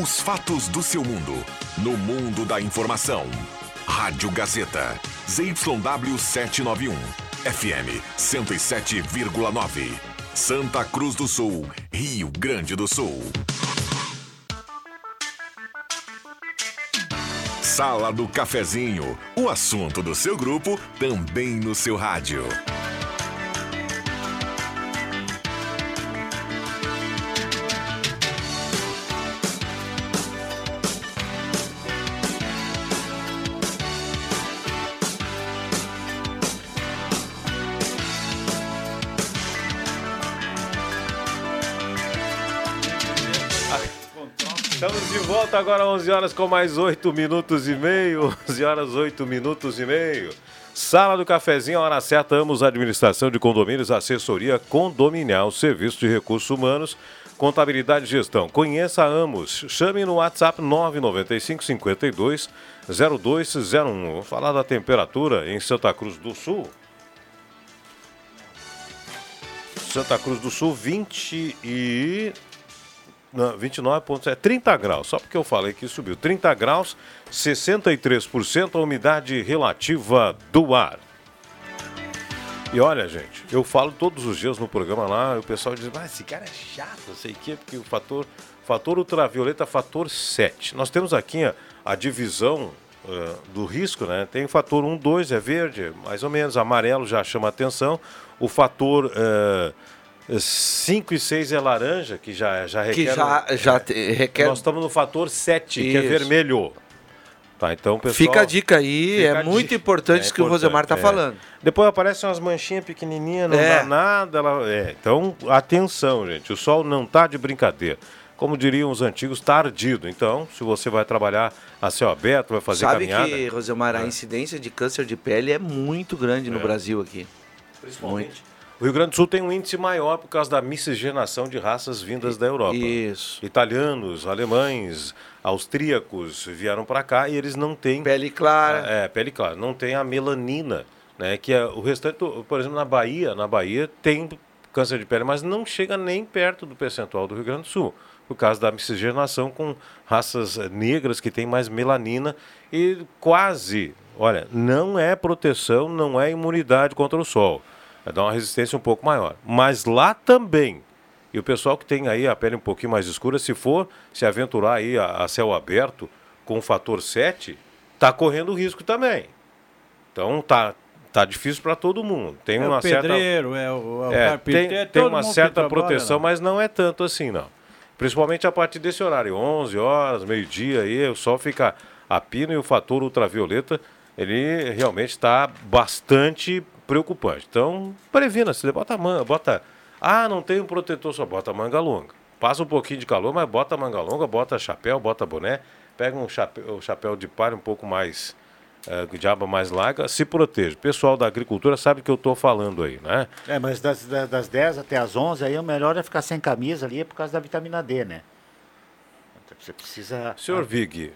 Os fatos do seu mundo. No mundo da informação. Rádio Gazeta. ZYW 791. FM 107,9. Santa Cruz do Sul, Rio Grande do Sul. Sala do Cafezinho. O assunto do seu grupo também no seu rádio. Volta agora 11 horas com mais 8 minutos e meio. 11 horas 8 minutos e meio. Sala do Cafezinho, hora certa, Amos Administração de Condomínios, Assessoria Condominial, Serviço de Recursos Humanos, Contabilidade e Gestão. Conheça a Amos. Chame no WhatsApp 995 52 0201. Vou falar da temperatura em Santa Cruz do Sul. Santa Cruz do Sul, 20 e não, 29 pontos, é 30 graus, só porque eu falei que subiu. 30 graus, 63% a umidade relativa do ar. E olha, gente, eu falo todos os dias no programa lá, o pessoal diz, mas esse cara é chato, não sei o quê, porque o fator, fator ultravioleta, fator 7. Nós temos aqui a, a divisão uh, do risco, né? Tem o fator 1, 2, é verde, mais ou menos, amarelo já chama atenção. O fator uh, 5 e 6 é laranja, que já, já requer. Que já, já é, requer. Nós estamos no fator 7, Isso. que é vermelho. Tá, então, pessoal, fica a dica aí, é muito importante isso é que o Rosemar está é. falando. Depois aparecem umas manchinhas pequenininhas, não é. dá nada. Ela, é. Então, atenção, gente, o sol não está de brincadeira. Como diriam os antigos, está ardido. Então, se você vai trabalhar a céu aberto, vai fazer Sabe caminhada... Sabe que, Rosemar, a incidência de câncer de pele é muito grande no Brasil aqui. Principalmente. Muito. O Rio Grande do Sul tem um índice maior por causa da miscigenação de raças vindas da Europa. Isso. Italianos, alemães, austríacos vieram para cá e eles não têm. Pele clara. É, pele clara. Não tem a melanina, né? Que é o restante, por exemplo, na Bahia, na Bahia tem câncer de pele, mas não chega nem perto do percentual do Rio Grande do Sul, por causa da miscigenação com raças negras que têm mais melanina e quase, olha, não é proteção, não é imunidade contra o sol. É dar uma resistência um pouco maior. Mas lá também, e o pessoal que tem aí a pele um pouquinho mais escura, se for se aventurar aí a, a céu aberto com o fator 7, está correndo risco também. Então tá, tá difícil para todo mundo. Tem é uma o pedreiro, certa é o, é o é, tem, é tem uma certa proteção, mas não é tanto assim não. Principalmente a partir desse horário, 11 horas, meio-dia aí, o sol fica a pino e o fator ultravioleta, ele realmente está bastante preocupante. Então, previna-se, bota manga, bota ah, não tem um protetor, só bota manga longa. Passa um pouquinho de calor, mas bota manga longa, bota chapéu, bota boné, pega um chapéu, chapéu de palha um pouco mais uh, de aba mais larga, se proteja. O pessoal da agricultura sabe que eu estou falando aí, né? É, mas das, das 10 até as 11, aí o melhor é ficar sem camisa ali, é por causa da vitamina D, né? Você precisa. Senhor Vig,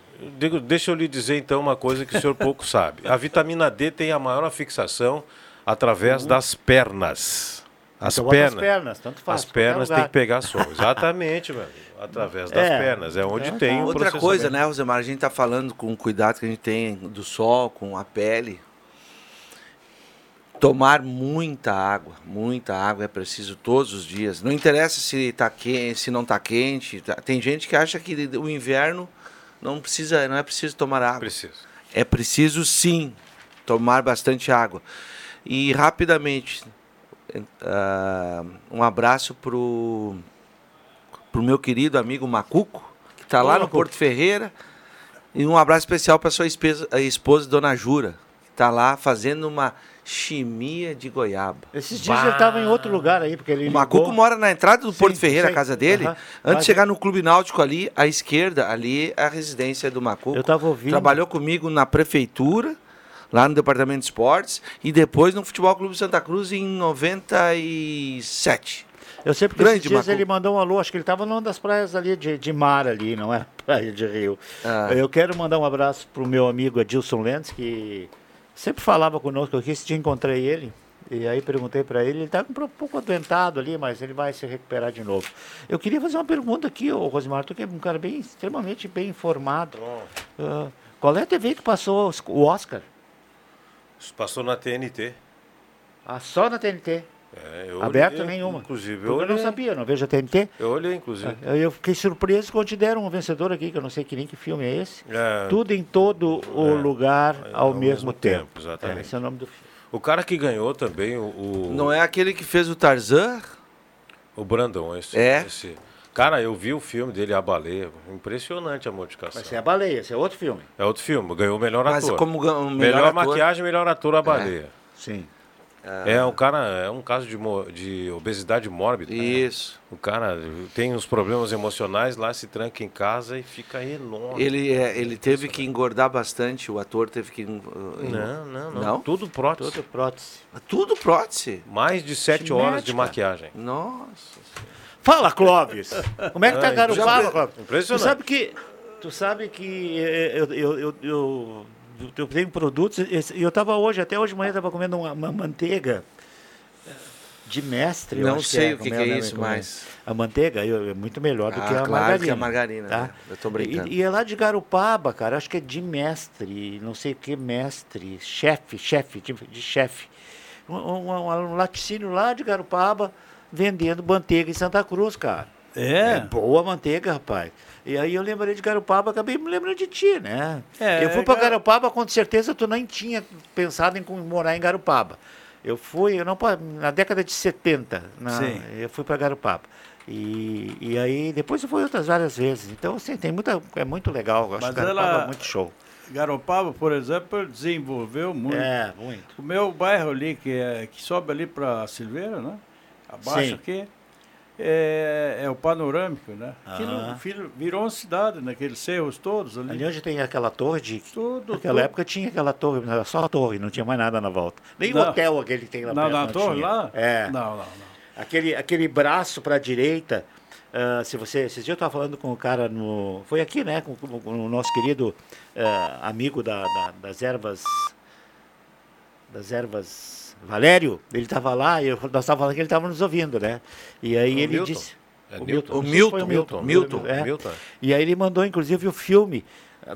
deixa eu lhe dizer então uma coisa que o senhor pouco sabe. A vitamina D tem a maior fixação através uhum. das pernas. As então pernas. As pernas, tanto faz. As pernas tem que pegar sol. Exatamente, mano através das é, pernas. É onde é, tem tá. o Outra coisa, né, Rosemar? A gente está falando com o cuidado que a gente tem do sol, com a pele. Tomar muita água, muita água é preciso todos os dias. Não interessa se tá quente, se não está quente. Tá. Tem gente que acha que o inverno não precisa, não é preciso tomar água. Preciso. É preciso sim tomar bastante água. E rapidamente, uh, um abraço pro para o meu querido amigo Macuco, que está lá no Porto Ferreira. E um abraço especial para sua esposa, esposa, Dona Jura, que está lá fazendo uma chimia de goiaba. Esses dias bah. ele estava em outro lugar aí, porque ele. O Macuco mora na entrada do sim, Porto Ferreira, sim. a casa dele. Antes de chegar no Clube Náutico ali, à esquerda, ali é a residência do Macuco. Eu estava ouvindo. Trabalhou comigo na prefeitura, lá no departamento de esportes, e depois no Futebol Clube Santa Cruz em 97. Eu sei porque Grande, dias ele mandou um alô, acho que ele estava numa das praias ali de, de mar ali, não é? Praia de Rio. Ah. Eu quero mandar um abraço para o meu amigo Adilson Lentes, que sempre falava conosco aqui, esse dia encontrei ele. E aí perguntei para ele, ele está um pouco adoentado ali, mas ele vai se recuperar de novo. Eu queria fazer uma pergunta aqui, ô Rosimar, tu que é um cara bem, extremamente bem informado. Uh, qual é a TV que passou o Oscar? Passou na TNT. Ah, só na TNT? É, eu Aberto olhei, nenhuma. Inclusive, eu, eu não sabia, não vejo a TNT. Eu olhei, inclusive. É, eu fiquei surpreso quando te deram um vencedor aqui, que eu não sei que nem que filme é esse. É, Tudo em todo o é, lugar ao, ao mesmo, mesmo, tempo. tempo exatamente. É, esse é o nome do filme. O cara que ganhou também, o, o... Não é aquele que fez o Tarzan? O Brandão, esse. É. Esse. Cara, eu vi o filme dele, A Baleia. Impressionante a modificação. Mas é A Baleia, esse é outro filme. É outro filme, ganhou o melhor Mas ator. como melhor, melhor ator... maquiagem, melhor ator, A é. Baleia. Sim. Ah. É um cara, é um caso de, de obesidade mórbida. Isso. Né? O cara tem uns problemas emocionais lá, se tranca em casa e fica enorme. Ele, é, ele teve que engordar bastante, o ator teve que. Uh, não, não, não, não. Tudo prótese. Tudo prótese. Tudo prótese. Mais de sete horas de maquiagem. Nossa. Fala, Clóvis. Como é que tá Garopaba, Clóvis? Impressionante. Tu sabe que. Tu sabe que eu, eu, eu, eu eu tenho produtos, e eu estava hoje, até hoje de manhã, estava comendo uma, uma, manteiga de mestre. Não sei é, o que, que é, é isso, mas... A manteiga é muito melhor do ah, que a claro margarina. que a margarina, tá? Né? Eu estou brincando. E, e, é lá de Garupaba, cara, acho que é de mestre, não sei o que mestre, chefe, chefe, de, de chefe. Um, um, um, laticínio lá de Garupaba, vendendo manteiga em Santa Cruz, cara. É? É boa manteiga, rapaz. E aí eu lembrei de Garopaba, acabei me lembrando de ti, né? É, eu fui para Garopaba, com certeza tu nem tinha pensado em morar em Garopaba. Eu fui, eu não na década de 70, na, eu fui para Garopaba. E, e aí depois eu fui outras várias vezes. Então, assim, tem muita, é muito legal. Eu acho Mas Garopaba ela, muito show. Garopaba, por exemplo, desenvolveu muito. É, muito. O meu bairro ali, que, é, que sobe ali para Silveira, né? Abaixo Sim. aqui é, é o panorâmico, né? Aquilo, virou uma cidade, naqueles cerros todos ali. Ali onde tem aquela torre de. Tudo. Naquela tudo. época tinha aquela torre, era só a torre, não tinha mais nada na volta. Nem não. o hotel aquele que tem lá na, perto. Na torre tinha. lá? É. Não, não, não. Aquele, aquele braço para a direita. Uh, se você, esses dias eu estava falando com o cara no. Foi aqui, né? Com, com, com o nosso querido uh, amigo da, da, das ervas. Das ervas Valério, ele estava lá, eu, nós estávamos falando que ele estava nos ouvindo, né? E aí O ele Milton? disse. É o Milton. Milton. O Milton, o Milton. Milton, É. Milton. E aí ele mandou, inclusive, o filme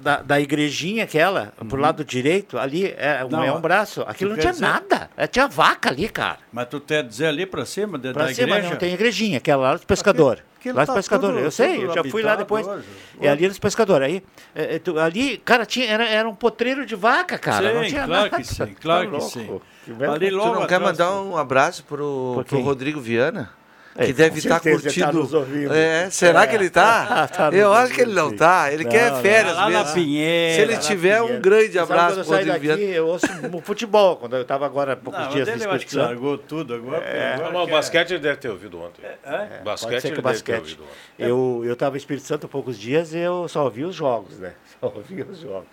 da, da igrejinha aquela, pro lado direito, ali é, um- Não, é um braço. Aquilo não tinha dizer- nada. É, tinha vaca ali, cara. Mas tu quer dizer ali pra cima de, Pra da cima igreja? não tem igrejinha, aquela lá dos pescadores. Aquilo Lá dos tá pescadores. tudo- eu sei, eu já fui lá depois. hoje. É ali nos pescadores. Aí, é, é, tu- ali, cara, tinha, era, era um potreiro de vaca, cara. não Sim, tinha claro nada. que sim, claro Tá que sim. Que Ali Tu logo não quer atrás- mandar um abraço pro, pro? Rodrigo Viana? É, Que deve com estar tá curtindo. ouvindo. É, será É. que ele tá? Tá nos Eu acho que ele não sim. tá. Ele Não, quer não. férias Lá na mesmo. Pinheira, Se ele lá na tiver, um grande Sabe abraço quando eu saio daqui, eu ouço o futebol, quando eu estava agora há poucos Não, dias mas no ele eu acho Espírito que Santo. largou tudo agora. É. o basquete ele deve ter ouvido ontem. É? Basquete Pode ser que ter basquete. ouvido ontem. Eu, eu estava em Espírito Santo há poucos dias e eu só ouvi os jogos, né? Só ouvi os jogos.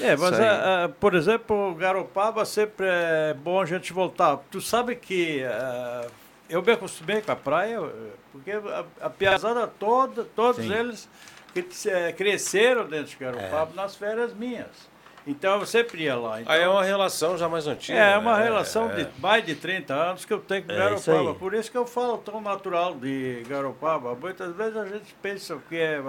É, mas, aí. ah, ah, por exemplo, Garopaba sempre é bom a gente voltar. Tu sabe que ah, eu me acostumei com a praia, porque a, a piazada toda, todos Sim. eles que, eh, cresceram dentro de Garopaba É. nas férias minhas. Então eu sempre ia lá. Então, Aí é uma relação já mais antiga. é uma né? relação É. de mais de 30 anos que eu tenho com É isso Garopaba. aí. Por isso que eu falo tão natural de Garopaba. Muitas vezes a gente pensa que é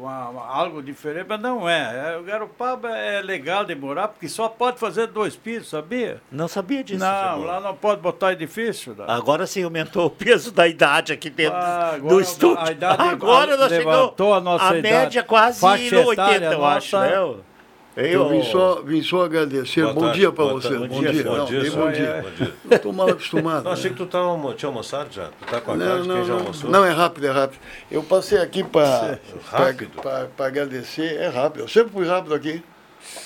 uma- uma- algo diferente, mas não é. é. O Garopaba é legal de morar, porque só pode fazer dois pisos, sabia? Não sabia disso. Não, lá não pode botar edifício. Não. Agora sim aumentou o peso da idade aqui dentro Ah, do agora estúdio. a idade agora nós chegamos a nossa idade. média quase Faixa no etária 80, eu acho, nossa. Né? Eu vim só, vim só agradecer. Boa bom tarde, dia para você. tarde. Bom, dia. Bom Não, dia, bem bom dia. Bom dia. Estou mal acostumado. Não, achei né? que tu tava, tinha almoçado já. Tu tá com a cara Não, de não, quem já não, almoçou? não é rápido, é rápido. Eu passei aqui para Rápido? agradecer, é rápido. Eu sempre fui rápido aqui.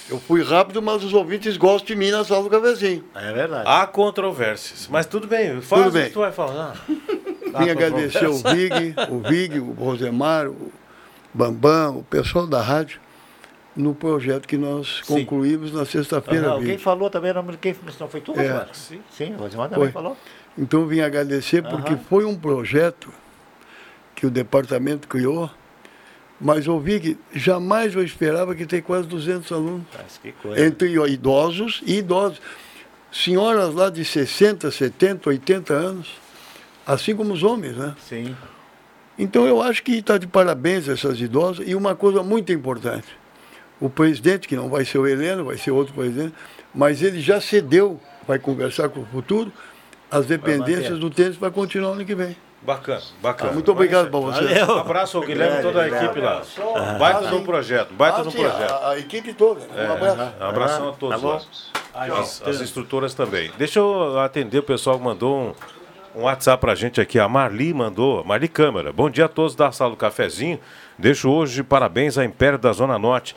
Eu fui rápido, mas os ouvintes gostam de mim na sala do cafezinho. É verdade. Há controvérsias. Mas tudo bem, faz Tudo o que bem. tu vai falar. Vim agradecer o Vig, o Vig, o Rosemar, o Bambam, o pessoal da rádio, no projeto que nós concluímos na sexta-feira. Ah, alguém falou também, não, quem, não foi tu, É. Rosemar? Sim, sim, o Rosemar também Foi. falou. Então vim agradecer porque Aham. foi um projeto que o departamento criou, mas eu vi que jamais eu esperava que tem quase 200 alunos, Mas que coisa. entre idosos e idosos. Senhoras lá de 60, 70, 80 anos, assim como os homens, né? Sim. Então eu acho que está de parabéns essas idosas e uma coisa muito importante. O presidente, que não vai ser o Heleno, vai ser outro presidente, mas ele já cedeu, vai conversar com o futuro, as dependências do tênis vai continuar ano que vem. Bacana, bacana. Muito obrigado para você. Um abraço ao Guilherme e toda a equipe lá. Baita de um projeto, baita um Ah, projeto. A, a equipe toda. É, Um abraço. Um abração a todos Tá bom. lá. As, as instrutoras também. Deixa eu atender o pessoal que mandou um, um WhatsApp pra gente aqui. A Marli mandou, Marli Câmara. Bom dia a todos da sala do cafezinho. Deixo hoje parabéns à Império da Zona Norte,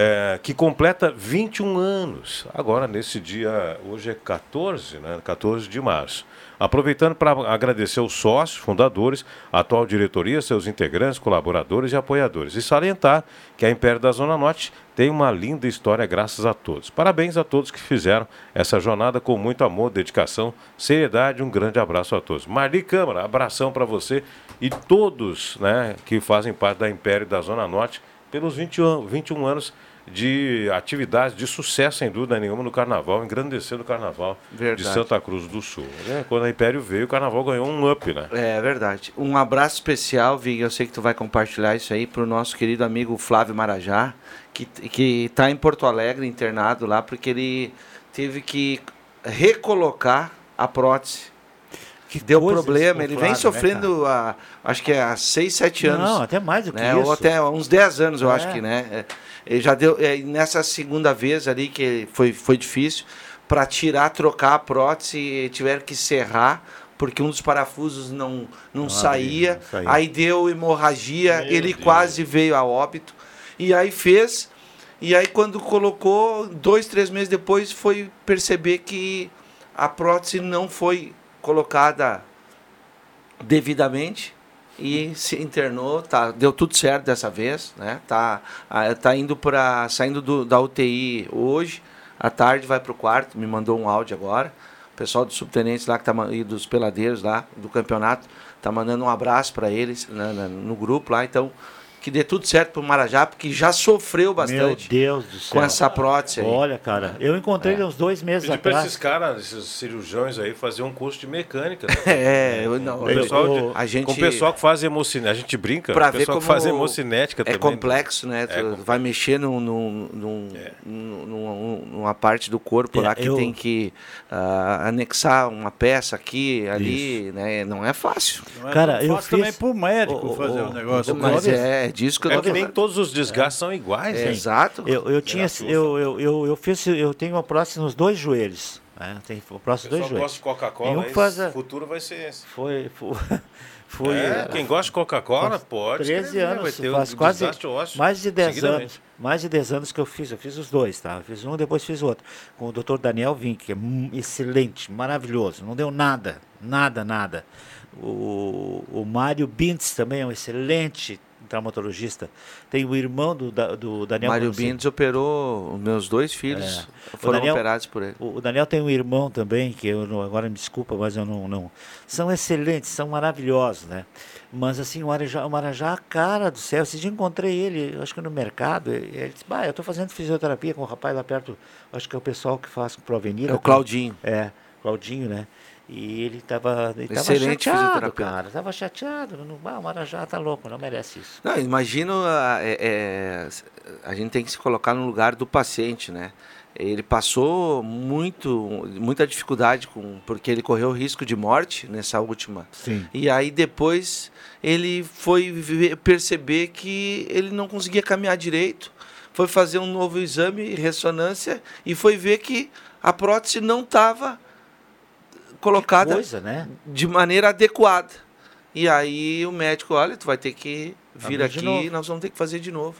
eh, que completa 21 anos. Agora, nesse dia, hoje é 14, né? 14 de março. Aproveitando para agradecer os sócios, fundadores, atual diretoria, seus integrantes, colaboradores e apoiadores. E salientar que a Império da Zona Norte tem uma linda história graças a todos. Parabéns a todos que fizeram essa jornada com muito amor, dedicação, seriedade. Um grande abraço a todos. Marli Câmara, abração para você e todos né, que fazem parte da Império da Zona Norte pelos 20 an 21 anos de atividades de sucesso, sem dúvida nenhuma, no Carnaval, engrandecendo o Carnaval Verdade. de Santa Cruz do Sul. né? Quando a Império veio, o Carnaval ganhou um up, né? É verdade. Um abraço especial, Vig, eu sei que tu vai compartilhar isso aí para o nosso querido amigo Flávio Marajá, que que está em Porto Alegre, internado lá, porque ele teve que recolocar a prótese. Que deu coisa problema, ele vem né, sofrendo há, acho que é há 6, 7 anos. Não, até mais do que né? isso. Ou até uns 10 anos, eu É. acho que, né? É, Ele já deu, é, nessa segunda vez ali, que foi, foi difícil, para tirar, trocar a prótese, tiveram que serrar, porque um dos parafusos não, não, Não saía, abria, não saía. aí deu hemorragia, Meu ele Deus. quase veio a óbito, e aí fez, e aí quando colocou, dois, três meses depois, foi perceber que a prótese não foi colocada devidamente e se internou, tá, deu tudo certo dessa vez, né? Tá, tá indo para saindo do, da UTI hoje, à tarde vai para o quarto, me mandou um áudio agora. O pessoal dos subtenentes lá que tá e dos peladeiros lá do campeonato tá mandando um abraço para eles né, na- no grupo lá, então que dê tudo certo pro Marajá, porque já sofreu bastante. Meu Deus do céu. Com essa prótese aí. Olha, cara, eu encontrei ele uns dois meses Pedir pra atrás. esses caras, esses cirurgiões aí, fazer um curso de mecânica. né? É, eu não. O pessoal, de- a gente- com o pessoal que faz hemocinética. A gente brinca, Pra o ver pessoal como que faz hemocinética é também. complexo, né? É complexo. vai mexer num, num, num- num- num- numa parte do corpo É, lá que eu- tem que ah, anexar uma peça aqui, ali, né? Não é fácil. Não é Cara, eu fácil também fiz- pro médico fazer ô, um negócio. Mas desse. É disso que eu É tô que nem falando. todos os desgastes são iguais. É, né? Exato. Eu, eu tinha, eu, eu, eu, eu fiz, eu tenho uma prótese nos dois joelhos. Né? Tem O nos dois joelhos. gosta de Coca-Cola, um faz a- o futuro vai ser esse. Foi, foi, foi É, quem gosta de Coca-Cola pode. 13 escrever, vai anos, ter faz um quase ósseo mais de 10 seguidamente. anos, mais de 10 anos que eu fiz, eu fiz os dois, tá? Eu fiz um, depois fiz o outro, com o Dr. Daniel Vink, que é excelente, maravilhoso, não deu nada, nada, nada. O, o Mário Bintz também é um excelente traumatologista. Tem o irmão do, do Daniel Mário. Bindes operou os meus dois filhos, É. Foram Daniel- operados por ele. O Daniel tem um irmão também, que eu não- agora me desculpa, mas eu não, não. São excelentes, são maravilhosos, né? Mas assim, o Marajá, o Marajá, cara do céu, dia encontrei ele, acho que no mercado, ele disse, bah, eu estou fazendo fisioterapia com o rapaz lá perto, acho que é o pessoal que faz com Avenida. É o Claudinho. É, Claudinho, né? E ele estava ele tava chateado, cara. Tava chateado. Não, ah, o Marajá tá louco, não merece isso. Não, imagino a, é- é, a gente tem que se colocar no lugar do paciente, né? Ele passou muito, muita dificuldade com, porque ele correu risco de morte nessa última. Sim. E aí depois ele foi ver- perceber que ele não conseguia caminhar direito. Foi fazer um novo exame, ressonância, e foi ver que a prótese não estava colocada coisa, né? de maneira adequada. E aí o médico, olha, tu vai ter que vir Abrir de aqui e nós vamos ter que fazer de novo.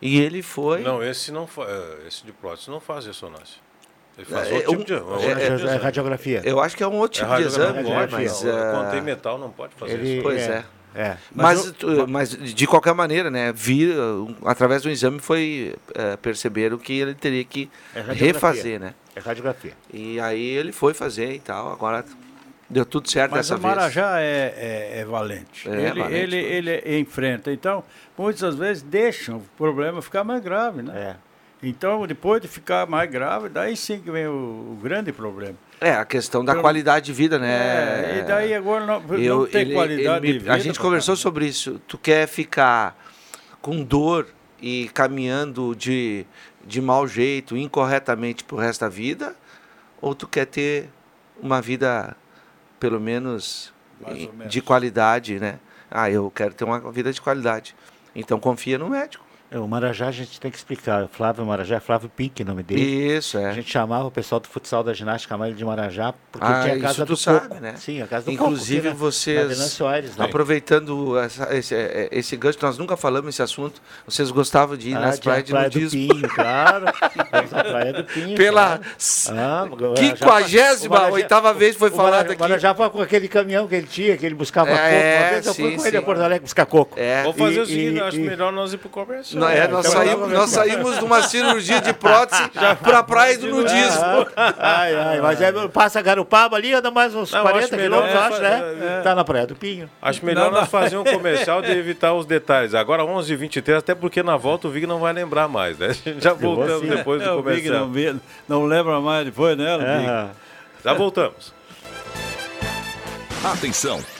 E ele foi. Não, esse não é, esse de prótese não faz ressonância. Ele faz É, outro um- tipo de, é- outro é- tipo de É radiografia. Eu acho que é um outro É tipo de exame, né? pode, Mas, não. ah, Contém metal não pode fazer Ele- isso. Pois é. É. Mas, eu- tu- mas de qualquer maneira, né? Vir, uh, através do exame foi eh, perceberam que ele teria que É refazer, né? É radiografia. E aí ele foi fazer e tal. Agora deu tudo certo Mas dessa o vez. Marajá é, é, é valente. É ele, valente, ele, ele enfrenta. Então, muitas vezes deixam o problema ficar mais grave, né? É. Então, depois de ficar mais grave, daí sim que vem o, o grande problema. É, a questão da qualidade de vida, né? É, e daí agora não, Eu- não tem ele- qualidade ele me- de vida. A gente conversou sobre isso. Tu quer ficar com dor e caminhando de, de mau jeito, incorretamente pro resto da vida? Ou tu quer ter uma vida, pelo menos, menos. de qualidade, né? Ah, eu quero ter uma vida de qualidade. Então confia no médico. É, O Marajá a gente tem que explicar. Flávio Marajá é Flávio Pink, o nome dele. Isso, é. A gente chamava o pessoal do futsal da ginástica chamava ele de Marajá, porque Ah, tinha a isso casa tu do sabe, Coco. né? Sim, a casa do Inclusive Coco. na- vocês, Na Venâncio Aires, né? aproveitando essa- esse, eh, esse gancho, nós nunca falamos esse assunto, vocês gostavam de ir Ah, nas praias de Praia do nudismo. Pinho, claro. A Praia do Pinho. Pela. Ah, o Marajá- quinquagésima o Marajá- oitava vez foi falado aqui. O Marajá foi com aquele caminhão que ele tinha, que ele buscava É, coco. Uma vez eu fui sim, com ele a sim. Porto Alegre buscar coco. É. Vamos fazer E- o seguinte, e- acho e- melhor nós ir pro comercial. Não, é, nós, então saímos, vamos nós saímos de uma cirurgia de prótese para a praia do nudismo. Ai, ai, mas é, passa Garopaba ali, anda mais uns Não, 40 acho melhor, quilômetros, acho, é, né? é. Tá na Praia do Pinho. Acho melhor Não, não. nós fazer um comercial de evitar os detalhes. Agora 11h23, até porque na volta o Vig não vai lembrar mais, né? Já voltamos assim, depois do É, o comercial. não, lembra mais depois, né? É. Já voltamos. Atenção!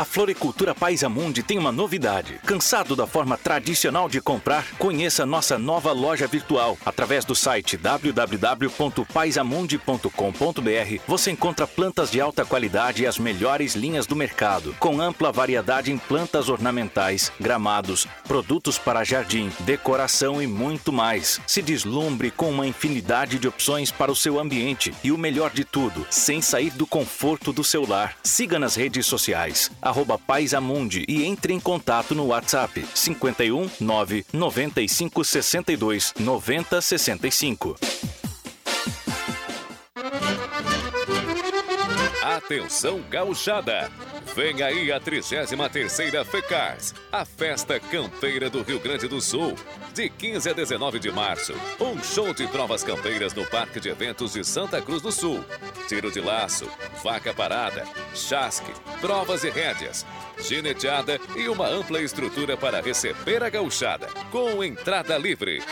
A Floricultura Paisamundi tem uma novidade. Cansado da forma tradicional de comprar? Conheça nossa nova loja virtual. Através do site www.paisamundi.com.br você encontra plantas de alta qualidade e as melhores linhas do mercado, com ampla variedade em plantas ornamentais, gramados, produtos para jardim, decoração e muito mais. Se deslumbre com uma infinidade de opções para o seu ambiente e o melhor de tudo, sem sair do conforto do seu lar. Siga nas redes sociais Paisamundi e entre em contato no WhatsApp 51 9 95 62 90 65. Atenção gauchada! Vem aí a 33ª FECARS, a festa campeira do Rio Grande do Sul. De 15 a 19 de março, um show de provas campeiras no Parque de Eventos de Santa Cruz do Sul. Tiro de laço, vaca parada, chasque, provas e rédeas, gineteada e uma ampla estrutura para receber a gauchada, com entrada livre.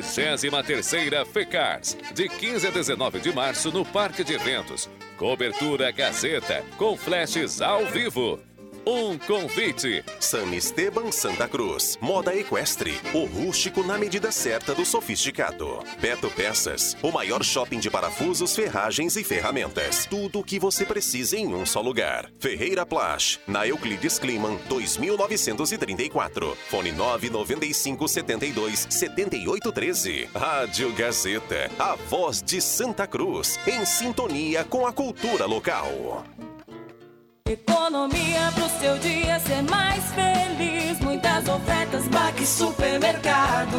33ª FECARS, de 15 a 19 de março no Parque de Eventos. Cobertura Gazeta, com flashes ao vivo. Um convite. San Esteban Santa Cruz. Moda equestre. O rústico na medida certa do sofisticado. Beto Peças. O maior shopping de parafusos, ferragens e ferramentas. Tudo o que você precisa em um só lugar. Ferreira Plash. Na Euclides Kliman, 2934. Fone 995 72 7813. Rádio Gazeta. A voz de Santa Cruz. Em sintonia com a cultura local. Economia pro seu dia ser mais feliz. Muitas ofertas, Baque Supermercado.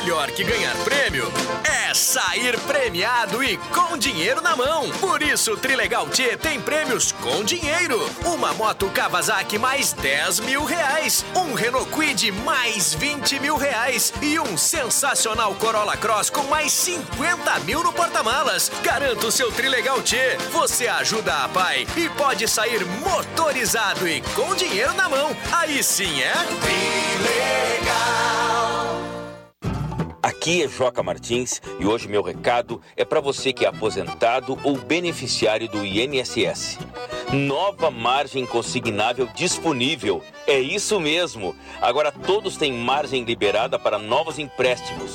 Melhor que ganhar prêmio é sair premiado e com dinheiro na mão. Por isso, o Trilegal T tem prêmios com dinheiro. Uma moto Kawasaki mais 10 mil reais. Um Renault Kwid mais 20 mil reais. E um sensacional Corolla Cross com mais 50 mil no porta-malas. Garanta o seu Trilegal T. Você ajuda a pai e pode sair motorizado e com dinheiro na mão. Aí sim é Trilegal. Aqui é Joca Martins e hoje meu recado é para você que é aposentado ou beneficiário do INSS. Nova margem consignável disponível. É isso mesmo. Agora todos têm margem liberada para novos empréstimos.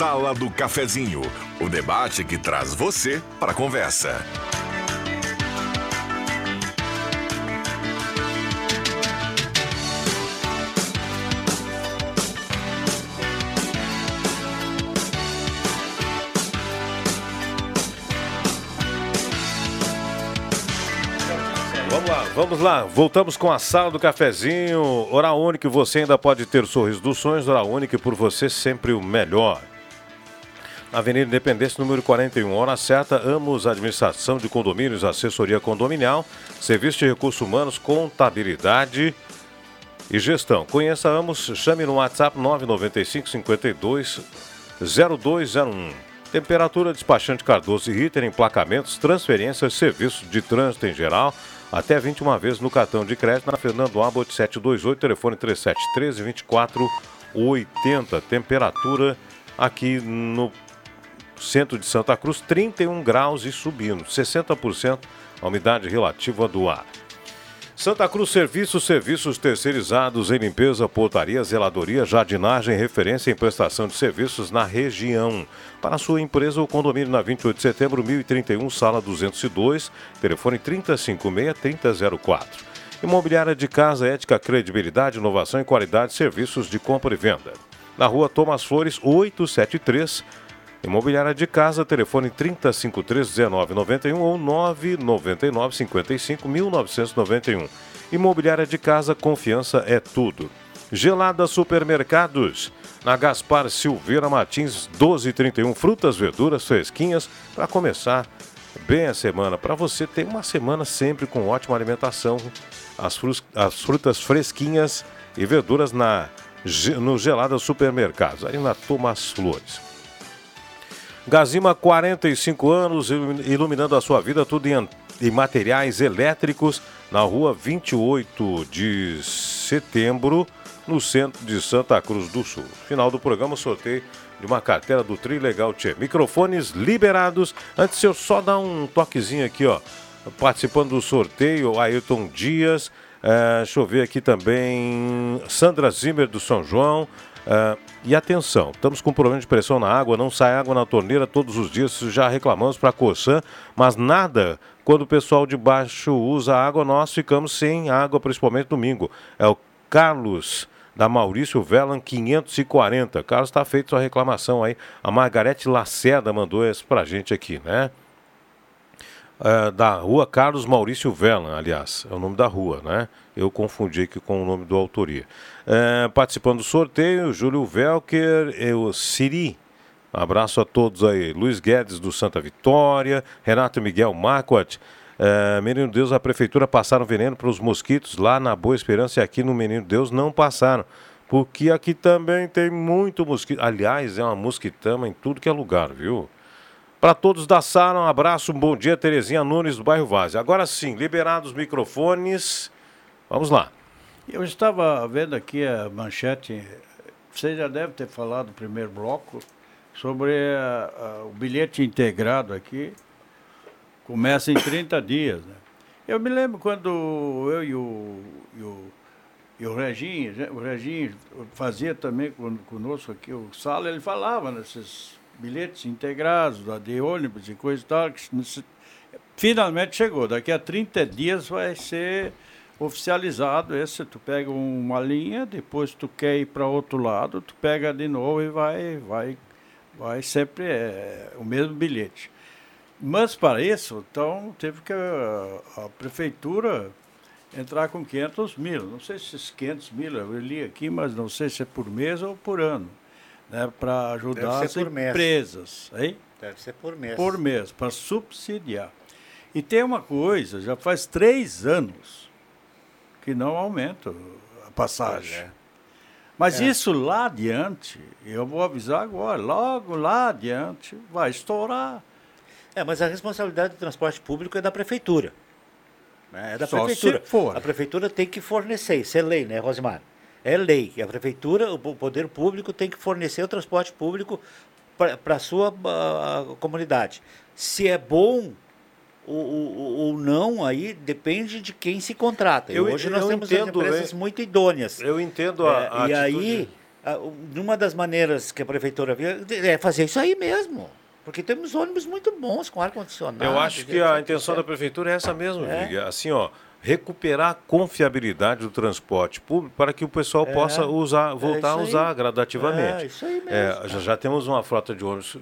Sala do Cafezinho, o debate que traz você para a conversa. Vamos lá, vamos lá. Voltamos com a sala do cafezinho. Hora única, você ainda pode ter o sorriso dos sonhos. Hora única, por você sempre o melhor. Avenida Independência, número 41, hora certa. Amos Administração de Condomínios, Assessoria Condominial, Serviço de Recursos Humanos, Contabilidade e Gestão. Conheça Amos, chame no WhatsApp 995 52 0201. Temperatura despachante Cardoso e Ritter, emplacamentos, transferências, serviços de trânsito em geral. até 21 vezes no cartão de crédito na Fernando Abbott 728, telefone 3713 2480. Temperatura aqui no centro de Santa Cruz, 31 graus e subindo, 60% a umidade relativa do ar. Santa Cruz Serviços, serviços terceirizados em limpeza, portaria, zeladoria, jardinagem, referência em prestação de serviços na região. Para sua empresa, o condomínio na 28 de setembro, 1031, sala 202, telefone 356-3004. Imobiliária de casa, ética, credibilidade, inovação e qualidade, serviços de compra e venda. Na rua Thomas Flores, 873, Imobiliária de casa, telefone 3053-1991 ou 999-55-1991. Imobiliária de casa, confiança é tudo. Gelada Supermercados, na Gaspar Silveira Martins, 1231, frutas, verduras fresquinhas, para começar bem a semana. Para você ter uma semana sempre com ótima alimentação, as, frus, as frutas fresquinhas e verduras na, no Gelada Supermercados, aí na Thomas Flores. Gazima, 45 anos, iluminando a sua vida, tudo em, em materiais elétricos, na rua 28 de setembro, no centro de Santa Cruz do Sul. Final do programa, sorteio de uma carteira do Trilegal Tchê. Microfones liberados. Antes, eu só dar um toquezinho aqui, ó. Participando do sorteio, Ailton Dias. É, deixa eu ver aqui também. Sandra Zimmer do São João. Uh, e atenção, estamos com problema de pressão na água, não sai água na torneira todos os dias, já reclamamos para a Coçan, mas nada quando o pessoal de baixo usa água, nós ficamos sem água, principalmente domingo. É o Carlos da Maurício Velan 540. Carlos, está feito sua reclamação aí. A Margarete Lacerda mandou para a gente aqui, né? Uh, da rua Carlos Maurício Velan, aliás, é o nome da rua, né? Eu confundi aqui com o nome do autoria. É, participando do sorteio, Júlio Velker e o Siri. Abraço a todos aí. Luiz Guedes do Santa Vitória, Renato Miguel Marquardt. É, Menino Deus, a prefeitura passaram veneno para os mosquitos lá na Boa Esperança e aqui no Menino Deus não passaram. Porque aqui também tem muito mosquito. Aliás, é uma mosquitama em tudo que é lugar, viu? Para todos da sala, um abraço, um bom dia, Terezinha Nunes do bairro Vaz. Agora sim, liberados os microfones. Vamos lá. Eu estava vendo aqui a manchete, você já deve ter falado no primeiro bloco, sobre a, a, o bilhete integrado aqui. Começa em 30 dias. Né? Eu me lembro quando eu e o, e o, e o Reginho, o Reginho fazia também conosco aqui o sala, ele falava nesses bilhetes integrados, de ônibus e coisa e tal, que finalmente chegou. Daqui a 30 dias vai ser oficializado esse, tu pega uma linha, depois tu quer ir para outro lado, tu pega de novo e vai, vai, vai sempre é, o mesmo bilhete. Mas para isso, então teve que a, a, prefeitura entrar com 500 mil. Não sei se esses 500 mil eu li aqui, mas não sei se é por mês ou por ano, né, para ajudar as empresas. Hein? Deve ser por mês. Por mês, para subsidiar. E tem uma coisa, já faz três anos que não aumenta a passagem. É. Mas é. isso lá adiante, eu vou avisar agora, logo lá adiante vai estourar. É, mas a responsabilidade do transporte público é da prefeitura. Né? É da Só prefeitura. for. A prefeitura tem que fornecer, isso é lei, né, Rosimar? É lei. A prefeitura, o poder público tem que fornecer o transporte público para a sua uh, comunidade. Se é bom ou, não, aí depende de quem se contrata. Eu, Hoje nós temos entendo, empresas muito idôneas. Eu entendo a, é, a E aí, uma das maneiras que a prefeitura via é fazer isso aí mesmo. Porque temos ônibus muito bons com ar-condicionado. Eu acho que a intenção da prefeitura é essa mesmo, é. Assim, ó, recuperar a confiabilidade do transporte público para que o pessoal é, possa usar, voltar é a usar gradativamente. É, isso aí é, mesmo. já, já temos uma frota de ônibus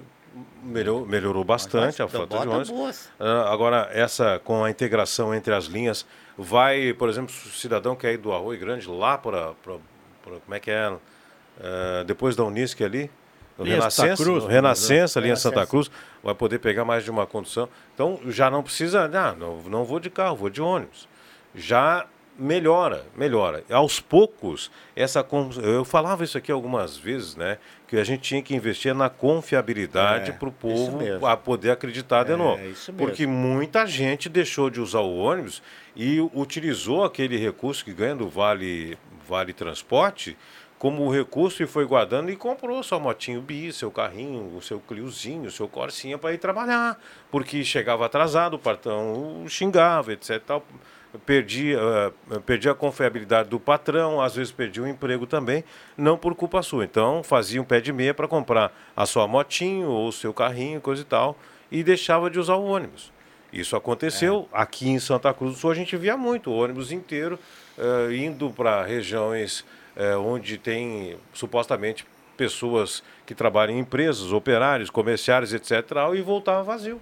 melhorou, melhorou bastante a frota de ônibus. Uh, agora, essa com a integração entre as linhas, vai, por exemplo, o cidadão quer ir do Arroio Grande lá para. Como é que é? Uh, depois da Unisque ali, no Renascença, Cruz, no Renascença, linha Santa Cruz, vai poder pegar mais de uma condução. Então, já não precisa, ah, não, não vou de carro, vou de ônibus. Já melhora, melhora. Aos poucos, essa eu falava isso aqui algumas vezes, né? Que a gente tinha que investir na confiabilidade é, para o povo a poder acreditar de é, novo. Porque muita gente deixou de usar o ônibus e utilizou aquele recurso que ganha do Vale, vale Transporte como recurso e foi guardando e comprou sua motinho bis, seu carrinho, o seu Cliozinho, o seu Corsinha para ir trabalhar. Porque chegava atrasado, o patrão xingava, etc. Tal perdia, uh, perdia a confiabilidade do patrão, às vezes perdia o emprego também, não por culpa sua. Então fazia um pé de meia para comprar a sua motinho ou o seu carrinho, coisa e tal, e deixava de usar o ônibus. Isso aconteceu é. aqui em Santa Cruz do Sul, a gente via muito, o ônibus inteiro uh, indo para regiões uh, onde tem supostamente pessoas que trabalham em empresas, operários, comerciários, etc., e voltava vazio.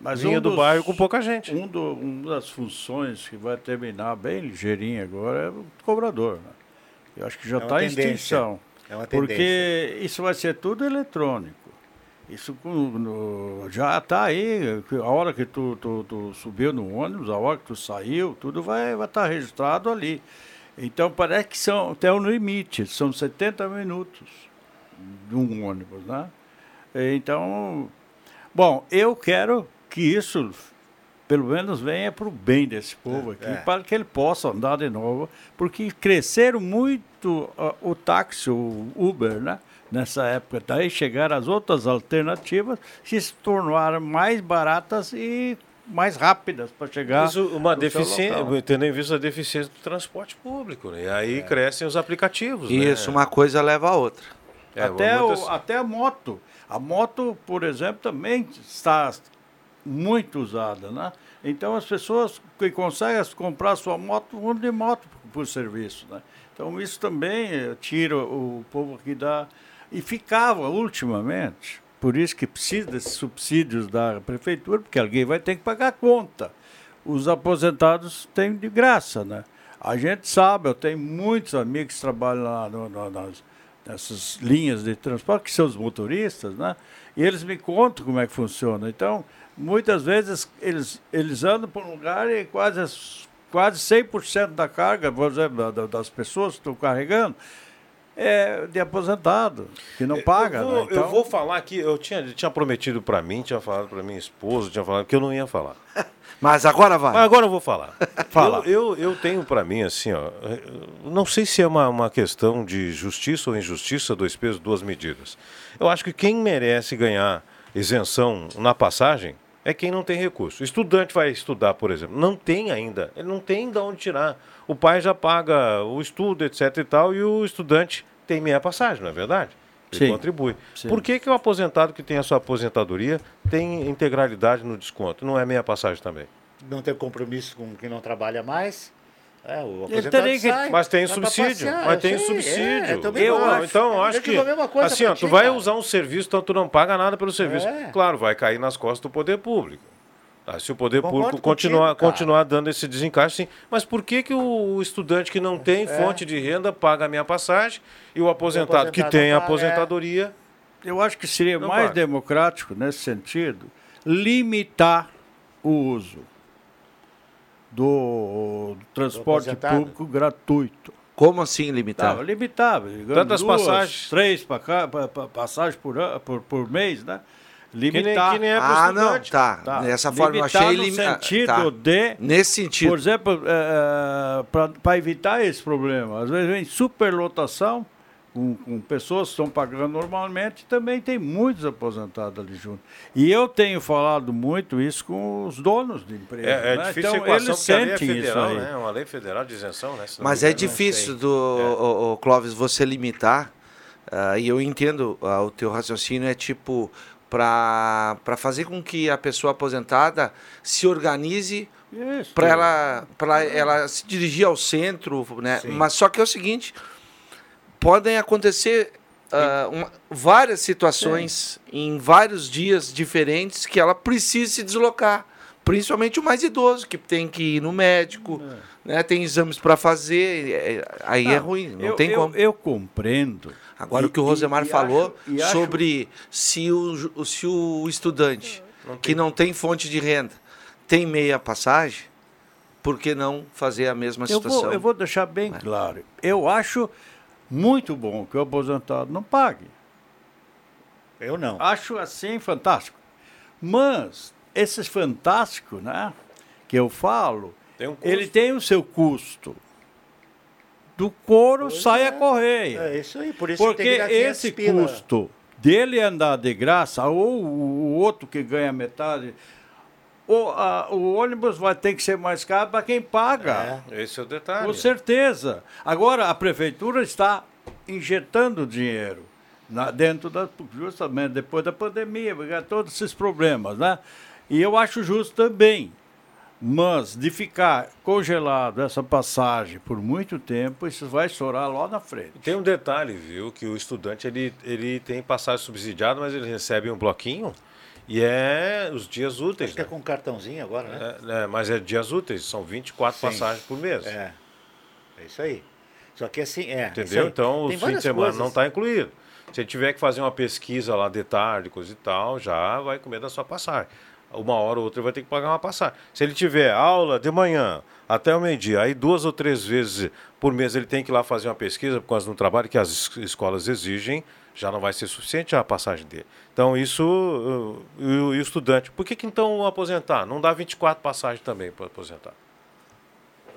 Mas Vinha um do dos, bairro com pouca gente. Um do, uma das funções que vai terminar bem ligeirinho agora é o cobrador. Né? Eu acho que já está é em extinção. É uma tendência. Porque isso vai ser tudo eletrônico. Isso no, já está aí. A hora que tu, tu, tu, subiu no ônibus, a hora que tu saiu, tudo vai estar vai tá registrado ali. Então parece que são até um limite, são 70 minutos de um ônibus, né? Então, bom, eu quero que isso pelo menos venha para o bem desse povo aqui, é. para que ele possa andar de novo, porque cresceram muito uh, o táxi, o Uber, né? Nessa época, daí chegaram as outras alternativas que se tornaram mais baratas e mais rápidas para chegar. Isso, uma deficiência, tendo em vista a deficiência do transporte público, né? E aí é. crescem os aplicativos. Né? Isso, né? uma coisa leva a outra. É, até, o, até a moto. A moto, por exemplo, também está muito usada, né? Então as pessoas que conseguem comprar sua moto vão de moto por, serviço, né? Então isso também eh, tira o povo aqui da e ficava ultimamente, por isso que precisa desses subsídios da prefeitura, porque alguém vai ter que pagar a conta. Os aposentados têm de graça, né? A gente sabe, eu tenho muitos amigos que trabalham lá no, no, nas, nessas linhas de transporte, que são os motoristas, né? E eles me contam como é que funciona. Então, muitas vezes eles, eles andam por um lugar e quase, quase 100% da carga, por exemplo, das pessoas que estão carregando, é de aposentado, que não paga. Eu vou, né? então... eu vou falar aqui, eu tinha, tinha prometido para mim, tinha falado para minha esposa, tinha falado que eu não ia falar. Mas agora vai. Mas agora eu vou falar. Fala. Eu, eu, eu tenho para mim, assim, ó, não sei se é uma, uma questão de justiça ou injustiça, dois pesos, duas medidas. Eu acho que quem merece ganhar isenção na passagem é quem não tem recurso. O estudante vai estudar, por exemplo, não tem ainda, ele não tem de onde tirar. O pai já paga o estudo, etc e tal, e o estudante tem meia passagem, não é verdade? Ele Sim. contribui. Sim. Por que, que o aposentado que tem a sua aposentadoria tem integralidade no desconto? Não é meia passagem também? Não tem compromisso com quem não trabalha mais? É, o que... sai, mas tem subsídio, mas tem sei, subsídio. É, eu acho. Então, eu acho que, assim, ó, tu vai usar um serviço, então tu não paga nada pelo serviço. É. Claro, vai cair nas costas do poder público. Ah, se o poder Concordo público continuar, contigo, continuar dando esse desencaixe, sim. Mas por que, que o estudante que não tem é. fonte de renda paga a minha passagem e o aposentado, o aposentado que tem a aposentadoria... Eu acho que seria mais paga. democrático, nesse sentido, limitar o uso do, transporte do público gratuito. Como assim limitar? limitar. Tantas duas, passagens. Três pa, pa, pa, passagens por, por, por mês, né? Limitar. Que nem, que nem é ah, não, tá. tá. Dessa forma eu achei limitar. No sentido tá. de. Nesse sentido. Por exemplo, é, é para evitar esse problema. Às vezes vem superlotação com, com, pessoas que estão pagando normalmente, também tem muitos aposentados ali junto. E eu tenho falado muito isso com os donos de empresas. É, é né? difícil então, eles sentem lei é federal, isso aí. Né? Uma lei federal de isenção, né? Mas é difícil, do, o, o, Clóvis, você limitar, uh, e eu entendo uh, o teu raciocínio, é tipo, para fazer com que a pessoa aposentada se organize para ela, ela se dirigir ao centro, né? Mas só que é o seguinte podem acontecer uh, uma, várias situações Sim. em vários dias diferentes que ela precisa se deslocar. Principalmente o mais idoso, que tem que ir no médico, é. né, tem exames para fazer, é, aí não, é ruim, não eu, tem eu, como. Eu compreendo. Agora, e, o que o Rosemar e, falou e acho, sobre acho... se, o, se o estudante não que não tem fonte de renda tem meia passagem, por que não fazer a mesma eu situação? Vou, eu vou deixar bem claro. Eu acho muito bom que o aposentado não pague. Eu não. Acho assim fantástico. Mas esses fantásticos, né, que eu falo, tem um ele tem o seu custo. Do couro pois sai é. a correia. É isso aí, por isso Porque esse custo dele andar de graça, ou o outro que ganha metade, o, a, o ônibus vai ter que ser mais caro para quem paga. É, esse é o detalhe. Com certeza. Agora, a prefeitura está injetando dinheiro na, dentro da. justamente depois da pandemia, todos esses problemas, né? E eu acho justo também. Mas de ficar congelado essa passagem por muito tempo, isso vai estourar lá na frente. Tem um detalhe, viu, que o estudante ele, ele tem passagem subsidiada, mas ele recebe um bloquinho e é os dias úteis. Acho né? que é com cartãozinho agora, né? É, é, mas é dias úteis, são 24 Sim. passagens por mês. É. É isso aí. Só que assim, é. Entendeu? Então, o fim de semana coisas. não está incluído. Se ele tiver que fazer uma pesquisa lá de tarde, coisa e tal, já vai comer da sua passagem. Uma hora ou outra vai ter que pagar uma passagem. Se ele tiver aula de manhã até o meio-dia, aí duas ou três vezes por mês ele tem que ir lá fazer uma pesquisa por causa do trabalho que as escolas exigem, já não vai ser suficiente a passagem dele. Então, isso, uh, e o estudante, por que, que então aposentar? Não dá 24 passagens também para aposentar?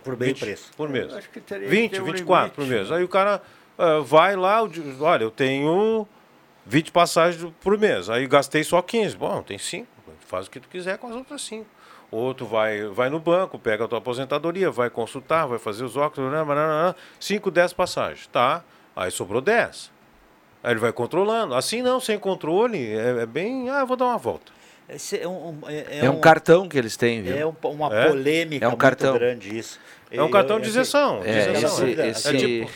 Por meio preço. Por mês. Acho que teria 20, que um 24 limite, por mês. Né? Aí o cara uh, vai lá, olha, eu tenho 20 passagens por mês, aí gastei só 15. Bom, tem 5, faz o que tu quiser com as outras 5. Outro vai, vai no banco, pega a tua aposentadoria, vai consultar, vai fazer os óculos, 5, 10 passagens. Tá, aí sobrou 10. Aí ele vai controlando. Assim não, sem controle, é, é bem. Ah, vou dar uma volta. É um, é, é um, um, cartão que eles têm, viu? É um, uma é? polêmica é um cartão. grande isso. É um cartão de isenção. É. Esse, esse, tipo,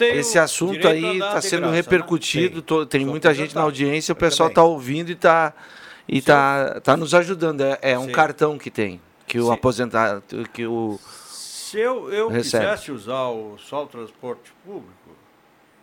esse assunto aí está sendo graça, repercutido. Né? Tô, tem muita gente na audiência, o pessoal está ouvindo e está e tá, tá nos ajudando. É, é um Sim. cartão que tem, que o Sim. aposentado, que o Se eu, eu quisesse usar o só o transporte público,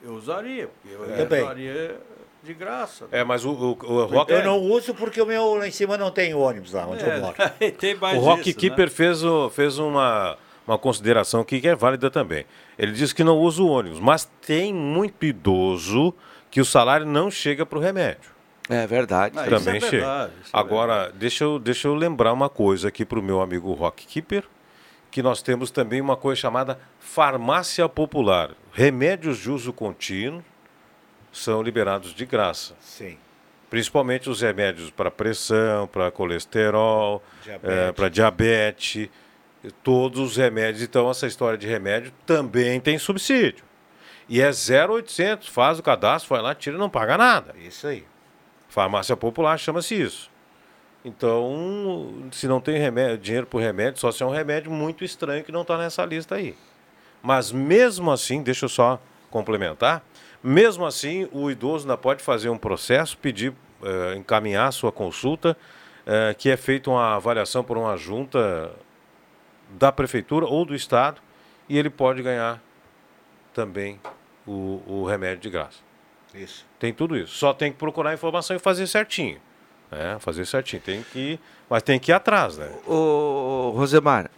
eu usaria, porque eu é. usaria de graça. É, mas o, o, o Rock... Eu não uso porque o meu lá em cima não tem ônibus lá onde é, eu moro. tem mais o Rock isso, Keeper né? fez, fez uma, uma consideração aqui que é válida também. Ele diz que não usa o ônibus, mas tem muito idoso que o salário não chega para o remédio. É verdade. Ah, também é chega. Verdade, é Agora, deixa, eu, deixa eu lembrar uma coisa aqui para o meu amigo Rock Keeper que nós temos também uma coisa chamada farmácia popular. Remédios de uso contínuo são liberados de graça. Sim. Principalmente os remédios para pressão, para colesterol, é, para diabetes, todos os remédios. Então, essa história de remédio também tem subsídio. E é 0,800, faz o cadastro, vai lá, tira, não paga nada. Isso aí. Farmácia popular chama-se isso. Então, se não tem remédio, dinheiro por remédio, só se é um remédio muito estranho que não está nessa lista aí. Mas mesmo assim, deixa eu só complementar, mesmo assim, o idoso ainda pode fazer um processo, pedir, eh, encaminhar sua consulta, eh, que é feita uma avaliação por uma junta da prefeitura ou do estado, e ele pode ganhar também o, o remédio de graça. Isso. Tem tudo isso. Só tem que procurar informação e fazer certinho. É, fazer certinho. Tem que, mas tem que ir atrás, né? Ô, Rosemar,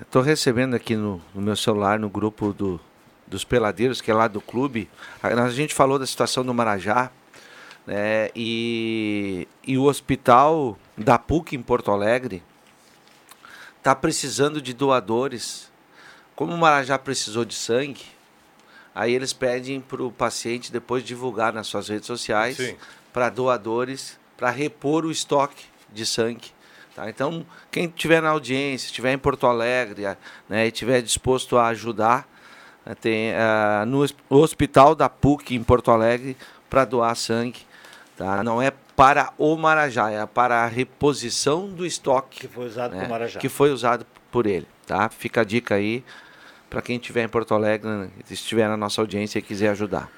estou uh, recebendo aqui no, no, meu celular, no grupo do, dos peladeiros, que é lá do clube. A, gente falou da situação do Marajá, né? E, e o hospital da PUC em Porto Alegre está precisando de doadores. Como o Marajá precisou de sangue, aí eles pedem para o paciente depois divulgar nas suas redes sociais para doadores para repor o estoque de sangue. Tá? Então, quem estiver na audiência, estiver em Porto Alegre né, e estiver disposto a ajudar, né, tem uh, no hospital da PUC em Porto Alegre para doar sangue. Tá? Não é para o Marajá, é para a reposição do estoque que foi usado né. Que foi usado por ele. Tá? Fica a dica aí para quem estiver em Porto Alegre, estiver na nossa audiência e quiser ajudar.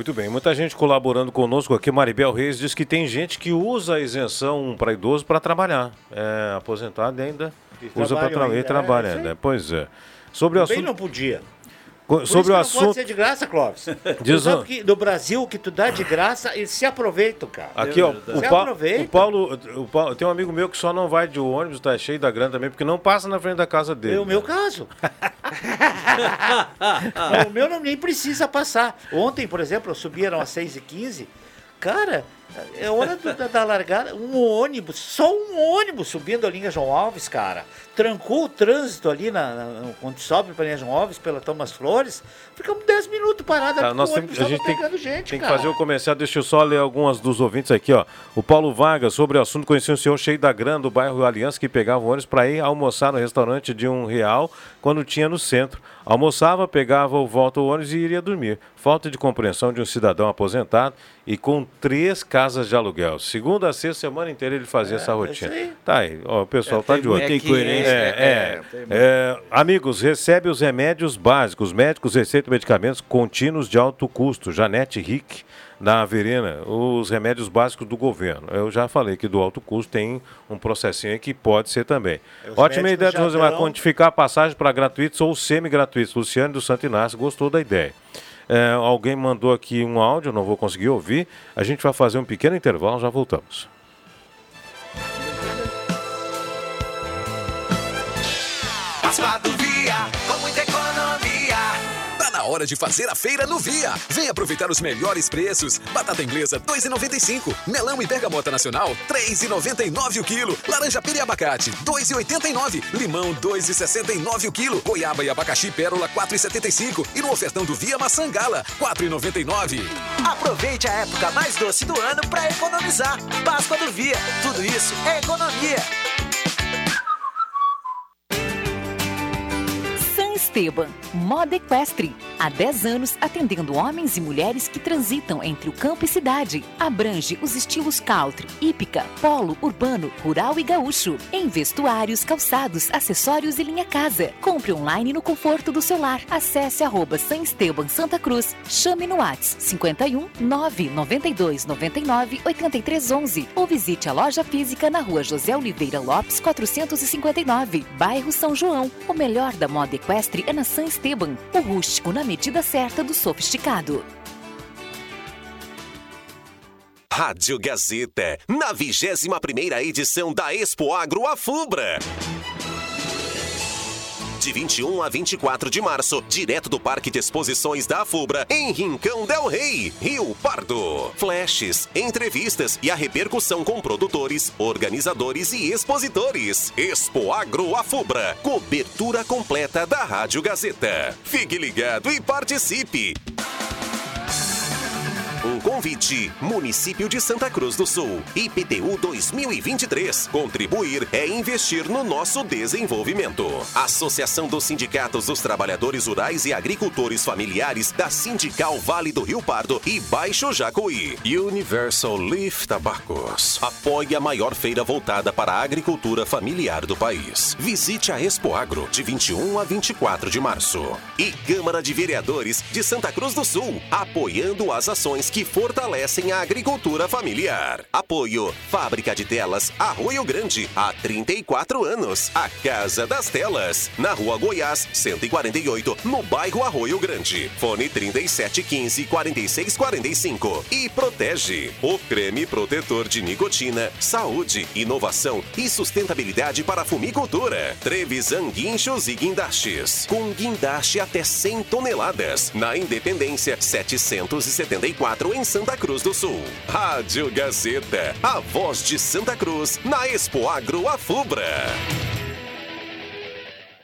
Muito bem, muita gente colaborando conosco aqui. Maribel Reis diz que tem gente que usa a isenção para idoso para trabalhar. É aposentado ainda e usa para trabalhar e trabalha é, ainda. Pois é. Sobre o assunto. não podia. Sobre o assunto. Não pode ser de graça, Clóvis. Diz um... que no Brasil, o que tu dá de graça, eles se aproveitam, cara. Aqui, ó. O, pa... o, Paulo, o Paulo. Tem um amigo meu que só não vai de ônibus, tá cheio da grana também, porque não passa na frente da casa dele. É o meu caso. o meu não, nem precisa passar. Ontem, por exemplo, subiram às 6h15. Cara, é hora do, da, da, largada. Um ônibus, só um ônibus subindo a linha João Alves, cara. Trancou o trânsito ali na, na quando sobe para a linha João Alves pela Thomas Flores. Ficamos 10 minutos parados. Tá, nós tem, a gente tem, gente, tem que fazer o comercial. Deixa eu só ler algumas dos ouvintes aqui, ó. O Paulo Vargas, sobre o assunto, conhecia um senhor cheio da grana do bairro Aliança que pegava ônibus para ir almoçar no restaurante de um real quando tinha no centro. Almoçava, pegava o volta o ônibus e iria dormir. Falta de compreensão de um cidadão aposentado e com três casas de aluguel. Segunda a sexta, semana inteira ele fazia é, essa rotina. Aí. Tá aí, ó, o pessoal é, tá de olho. Tem coerência. É, é, é, é, amigos, recebe os remédios básicos. Médicos receitam medicamentos contínuos de alto custo. Janete Rick na Verena os remédios básicos do governo. Eu já falei que do alto custo tem um processinho aí que pode ser também. Os Ótima ideia de Rosemar, dão... quantificar a passagem para gratuitos ou semi-gratuitos. Luciano do Santo Inácio gostou da ideia. É, alguém mandou aqui um áudio, não vou conseguir ouvir. A gente vai fazer um pequeno intervalo, já voltamos. Hora de fazer a feira no Via. Vem aproveitar os melhores preços. Batata inglesa 2,95. Melão e bergamota nacional 3,99 o quilo. Laranja pera e abacate 2,89. Limão 2,69 o quilo. Goiaba e abacaxi pérola 4,75. E no ofertão do Via maçã gala 4,99. Aproveite a época mais doce do ano para economizar. Páscoa do Via. Tudo isso é economia. Esteban, moda equestre. Há 10 anos atendendo homens e mulheres que transitam entre o campo e cidade. Abrange os estilos country, hípica, polo, urbano, rural e gaúcho. Em vestuários, calçados, acessórios e linha casa. Compre online no conforto do seu lar. Acesse arroba San Esteban Santa Cruz. Chame no WhatsApp 51 992 99 83 11 ou visite a loja física na rua José Oliveira Lopes 459, bairro São João. O melhor da moda equestre é na San Esteban, o rústico na medida certa do sofisticado. Rádio Gazeta, na 21 primeira edição da Expo Agro Afubra de 21 a 24 de março, direto do Parque de Exposições da Afubra, em Rincão del Rei, Rio Pardo. Flashes, entrevistas e a repercussão com produtores, organizadores e expositores. Expo Agro Afubra, cobertura completa da Rádio Gazeta. Fique ligado e participe! Um convite. Município de Santa Cruz do Sul. IPTU 2023. Contribuir é investir no nosso desenvolvimento. Associação dos Sindicatos dos Trabalhadores Rurais e Agricultores Familiares da Sindical Vale do Rio Pardo e Baixo Jacuí. Universal Leaf Tabacos. Apoie a maior feira voltada para a agricultura familiar do país. Visite a Expo Agro de 21 a 24 de março. E Câmara de Vereadores de Santa Cruz do Sul, apoiando as ações que fortalecem a agricultura familiar. Apoio: Fábrica de Telas Arroio Grande, há 34 anos. A Casa das Telas, na Rua Goiás, 148, no bairro Arroio Grande. Fone 3715 4645. E protege o creme protetor de nicotina, saúde, inovação e sustentabilidade para a fumicultura. Trevisan Guinchos e Guindastes. Com guindaste até 100 toneladas. Na Independência 774 em Santa Cruz do Sul. Rádio Gazeta, a voz de Santa Cruz, na Expo Agro Afubra.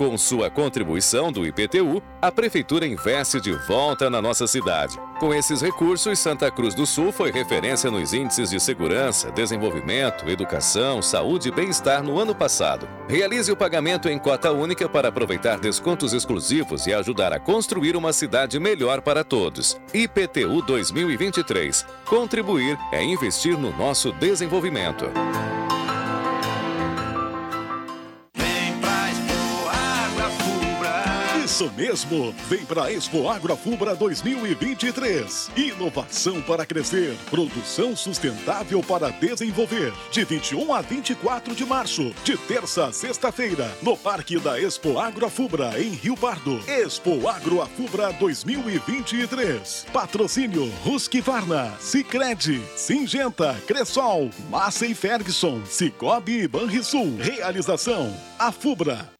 Com sua contribuição do IPTU, a Prefeitura investe de volta na nossa cidade. Com esses recursos, Santa Cruz do Sul foi referência nos índices de segurança, desenvolvimento, educação, saúde e bem-estar no ano passado. Realize o pagamento em cota única para aproveitar descontos exclusivos e ajudar a construir uma cidade melhor para todos. IPTU 2023. Contribuir é investir no nosso desenvolvimento. Isso mesmo! Vem para Expo Agrofubra 2023. Inovação para crescer, produção sustentável para desenvolver. De 21 a 24 de março, de terça a sexta-feira, no Parque da Expo Agrofubra, em Rio Pardo. Expo Agrofubra 2023. Patrocínio Husqvarna, Sicredi, Singenta, Cressol, Massa e Ferguson, Cicobi e Banrisul. Realização: a Fubra.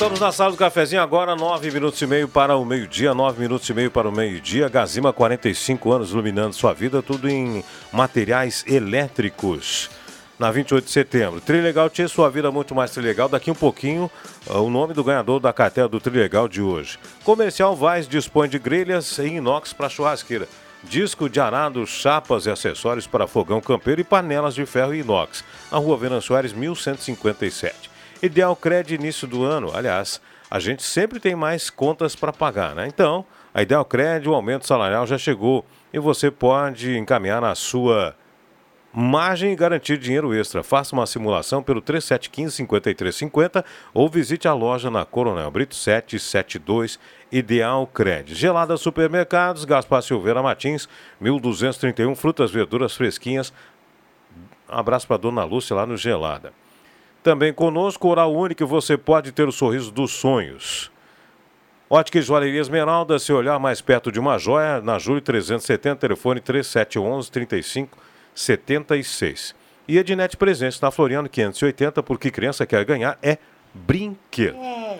Voltamos na sala do cafezinho agora, nove minutos e meio para o meio-dia, nove minutos e meio para o meio-dia. Gazima, 45 anos iluminando sua vida, tudo em materiais elétricos. Na 28 de setembro. Trilegal tinha sua vida muito mais trilegal. Daqui um pouquinho, ah, o nome do ganhador da cartela do Trilegal de hoje. Comercial Vaz dispõe de grelhas em inox para churrasqueira. Disco de arado, chapas e acessórios para fogão campeiro e panelas de ferro e inox. Na rua Venan Soares, 1157. Ideal Cred início do ano. Aliás, a gente sempre tem mais contas para pagar, né? Então, a Ideal Cred, o aumento salarial já chegou e você pode encaminhar na sua margem e garantir dinheiro extra. Faça uma simulação pelo 3715-5350 ou visite a loja na Coronel Brito 772 Ideal Cred. Gelada Supermercados, Gaspar Silveira Martins, 1231, frutas, verduras fresquinhas. Abraço para Dona Lúcia lá no Gelada. Também conosco, Oral Único, você pode ter o sorriso dos sonhos. Ótica e Joalheria Esmeralda, seu olhar mais perto de uma joia, na Júlio 370, telefone 3711-3576. E Ednet Presente na Floriano 580, porque criança quer ganhar é brinquedo. É.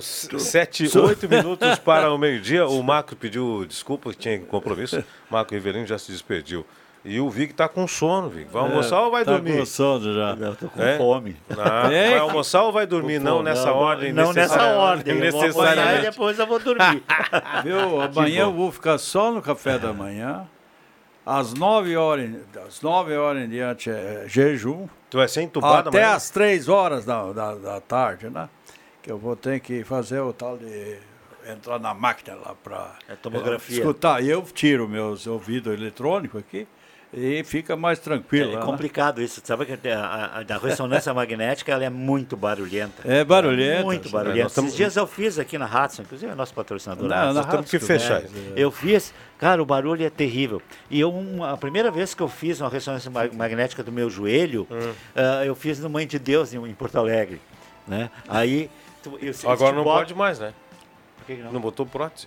Sete, oito minutos para o meio-dia. O Marco pediu desculpa, tinha compromisso. Marco Rivelino já se despediu. E o Vig tá com sono, Vig. Vai almoçar é, ou vai tá dormir? Tá com sono já. Eu tô com é? fome. Ah, é? Vai almoçar ou vai dormir? Não, nessa não, ordem Não nessa ordem. Necessariamente. e depois eu vou dormir. Viu? Amanhã eu vou ficar só no café da manhã. Às 9 horas, às 9 horas em diante é jejum. Tu vai ser entubado Até amanhã? às 3 horas da, da, da tarde, né? Que eu vou ter que fazer o tal de entrar na máquina lá para é tomografia. escutar. E eu tiro meus ouvidos eletrônicos aqui e fica mais tranquilo. É, é complicado isso. Sabe que a, a, a, ressonância magnética ela é muito barulhenta. É barulhenta. É muito barulhenta. Estamos... Esses dias eu fiz aqui na Hudson, inclusive é nosso patrocinador. Não, nós temos que fechar. Né? Eu fiz, cara, o barulho é terrível. E eu, uma, a primeira vez que eu fiz uma ressonância magnética do meu joelho, hum. uh, eu fiz no Mãe de Deus em, em Porto Alegre. Né? Aí. Tu, eu, Agora não bota... pode mais, né? Por que não? Não botou prótese.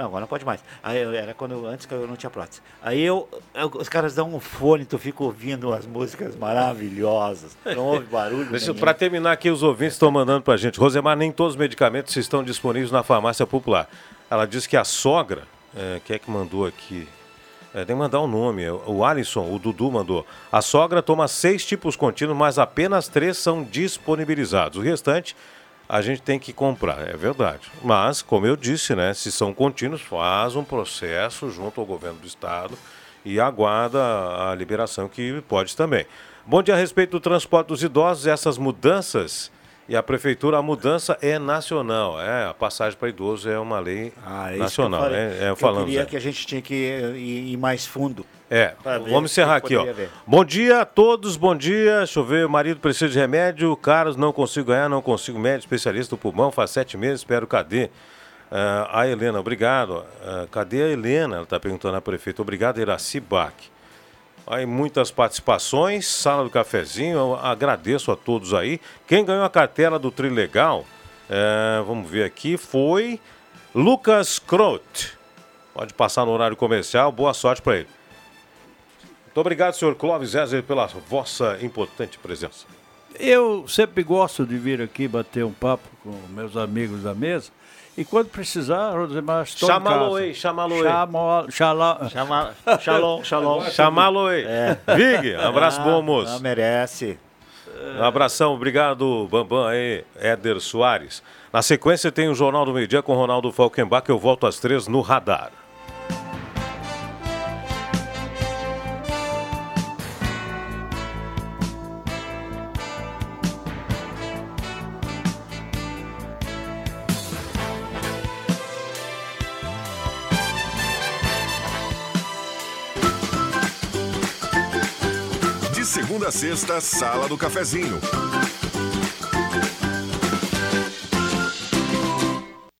Não, agora não pode mais. Aí era quando eu, antes que eu não tinha prótese. Aí eu, eu, os caras dão um fone, tu fica ouvindo as músicas maravilhosas. Não ouve barulho. Deixa para terminar aqui, os ouvintes estão mandando pra gente. Rosemar, nem todos os medicamentos estão disponíveis na farmácia popular. Ela diz que a sogra, é, quem é que mandou aqui? É, tem que mandar o um nome. O Alisson, o Dudu mandou. A sogra toma seis tipos contínuos, mas apenas três são disponibilizados. O restante a gente tem que comprar, é verdade. Mas, como eu disse, né, se são contínuos, faz um processo junto ao governo do estado e aguarda a liberação que pode também. Bom dia a respeito do transporte dos idosos, essas mudanças e a prefeitura, a mudança é nacional. É, a passagem para idoso é uma lei ah, é nacional. Eu, é, é, falando, eu queria que a gente tinha que ir mais fundo. É, vamos encerrar aqui, ó. Ver. Bom dia a todos, bom dia. Deixa eu ver, marido precisa de remédio, caros, não consigo ganhar, não consigo médico, especialista do pulmão, faz sete meses, espero, cadê? Uh, a Helena, obrigado. Uh, cadê a Helena? Ela está perguntando à prefeita. Obrigado, Iraci Bach. Aí muitas participações, sala do cafezinho, eu agradeço a todos aí. Quem ganhou a cartela do Trilegal, é, vamos ver aqui, foi Lucas Crote. Pode passar no horário comercial, boa sorte para ele. Muito obrigado, senhor Clóvis Zezer, pela vossa importante presença. Eu sempre gosto de vir aqui bater um papo com meus amigos da mesa. E quando precisar, Rosemar, estou Chamá-lo aí, chamá-lo aí. Chama, shalom, shalom. Chamá-lo aí. É. Vig, abraço ah, bom, moço. Não, merece. Um abração, obrigado, Bambam aí, Éder Soares. Na sequência tem o Jornal do Meio Dia com Ronaldo Falkenbach, eu volto às três no Radar. Sexta, Sala do Cafezinho.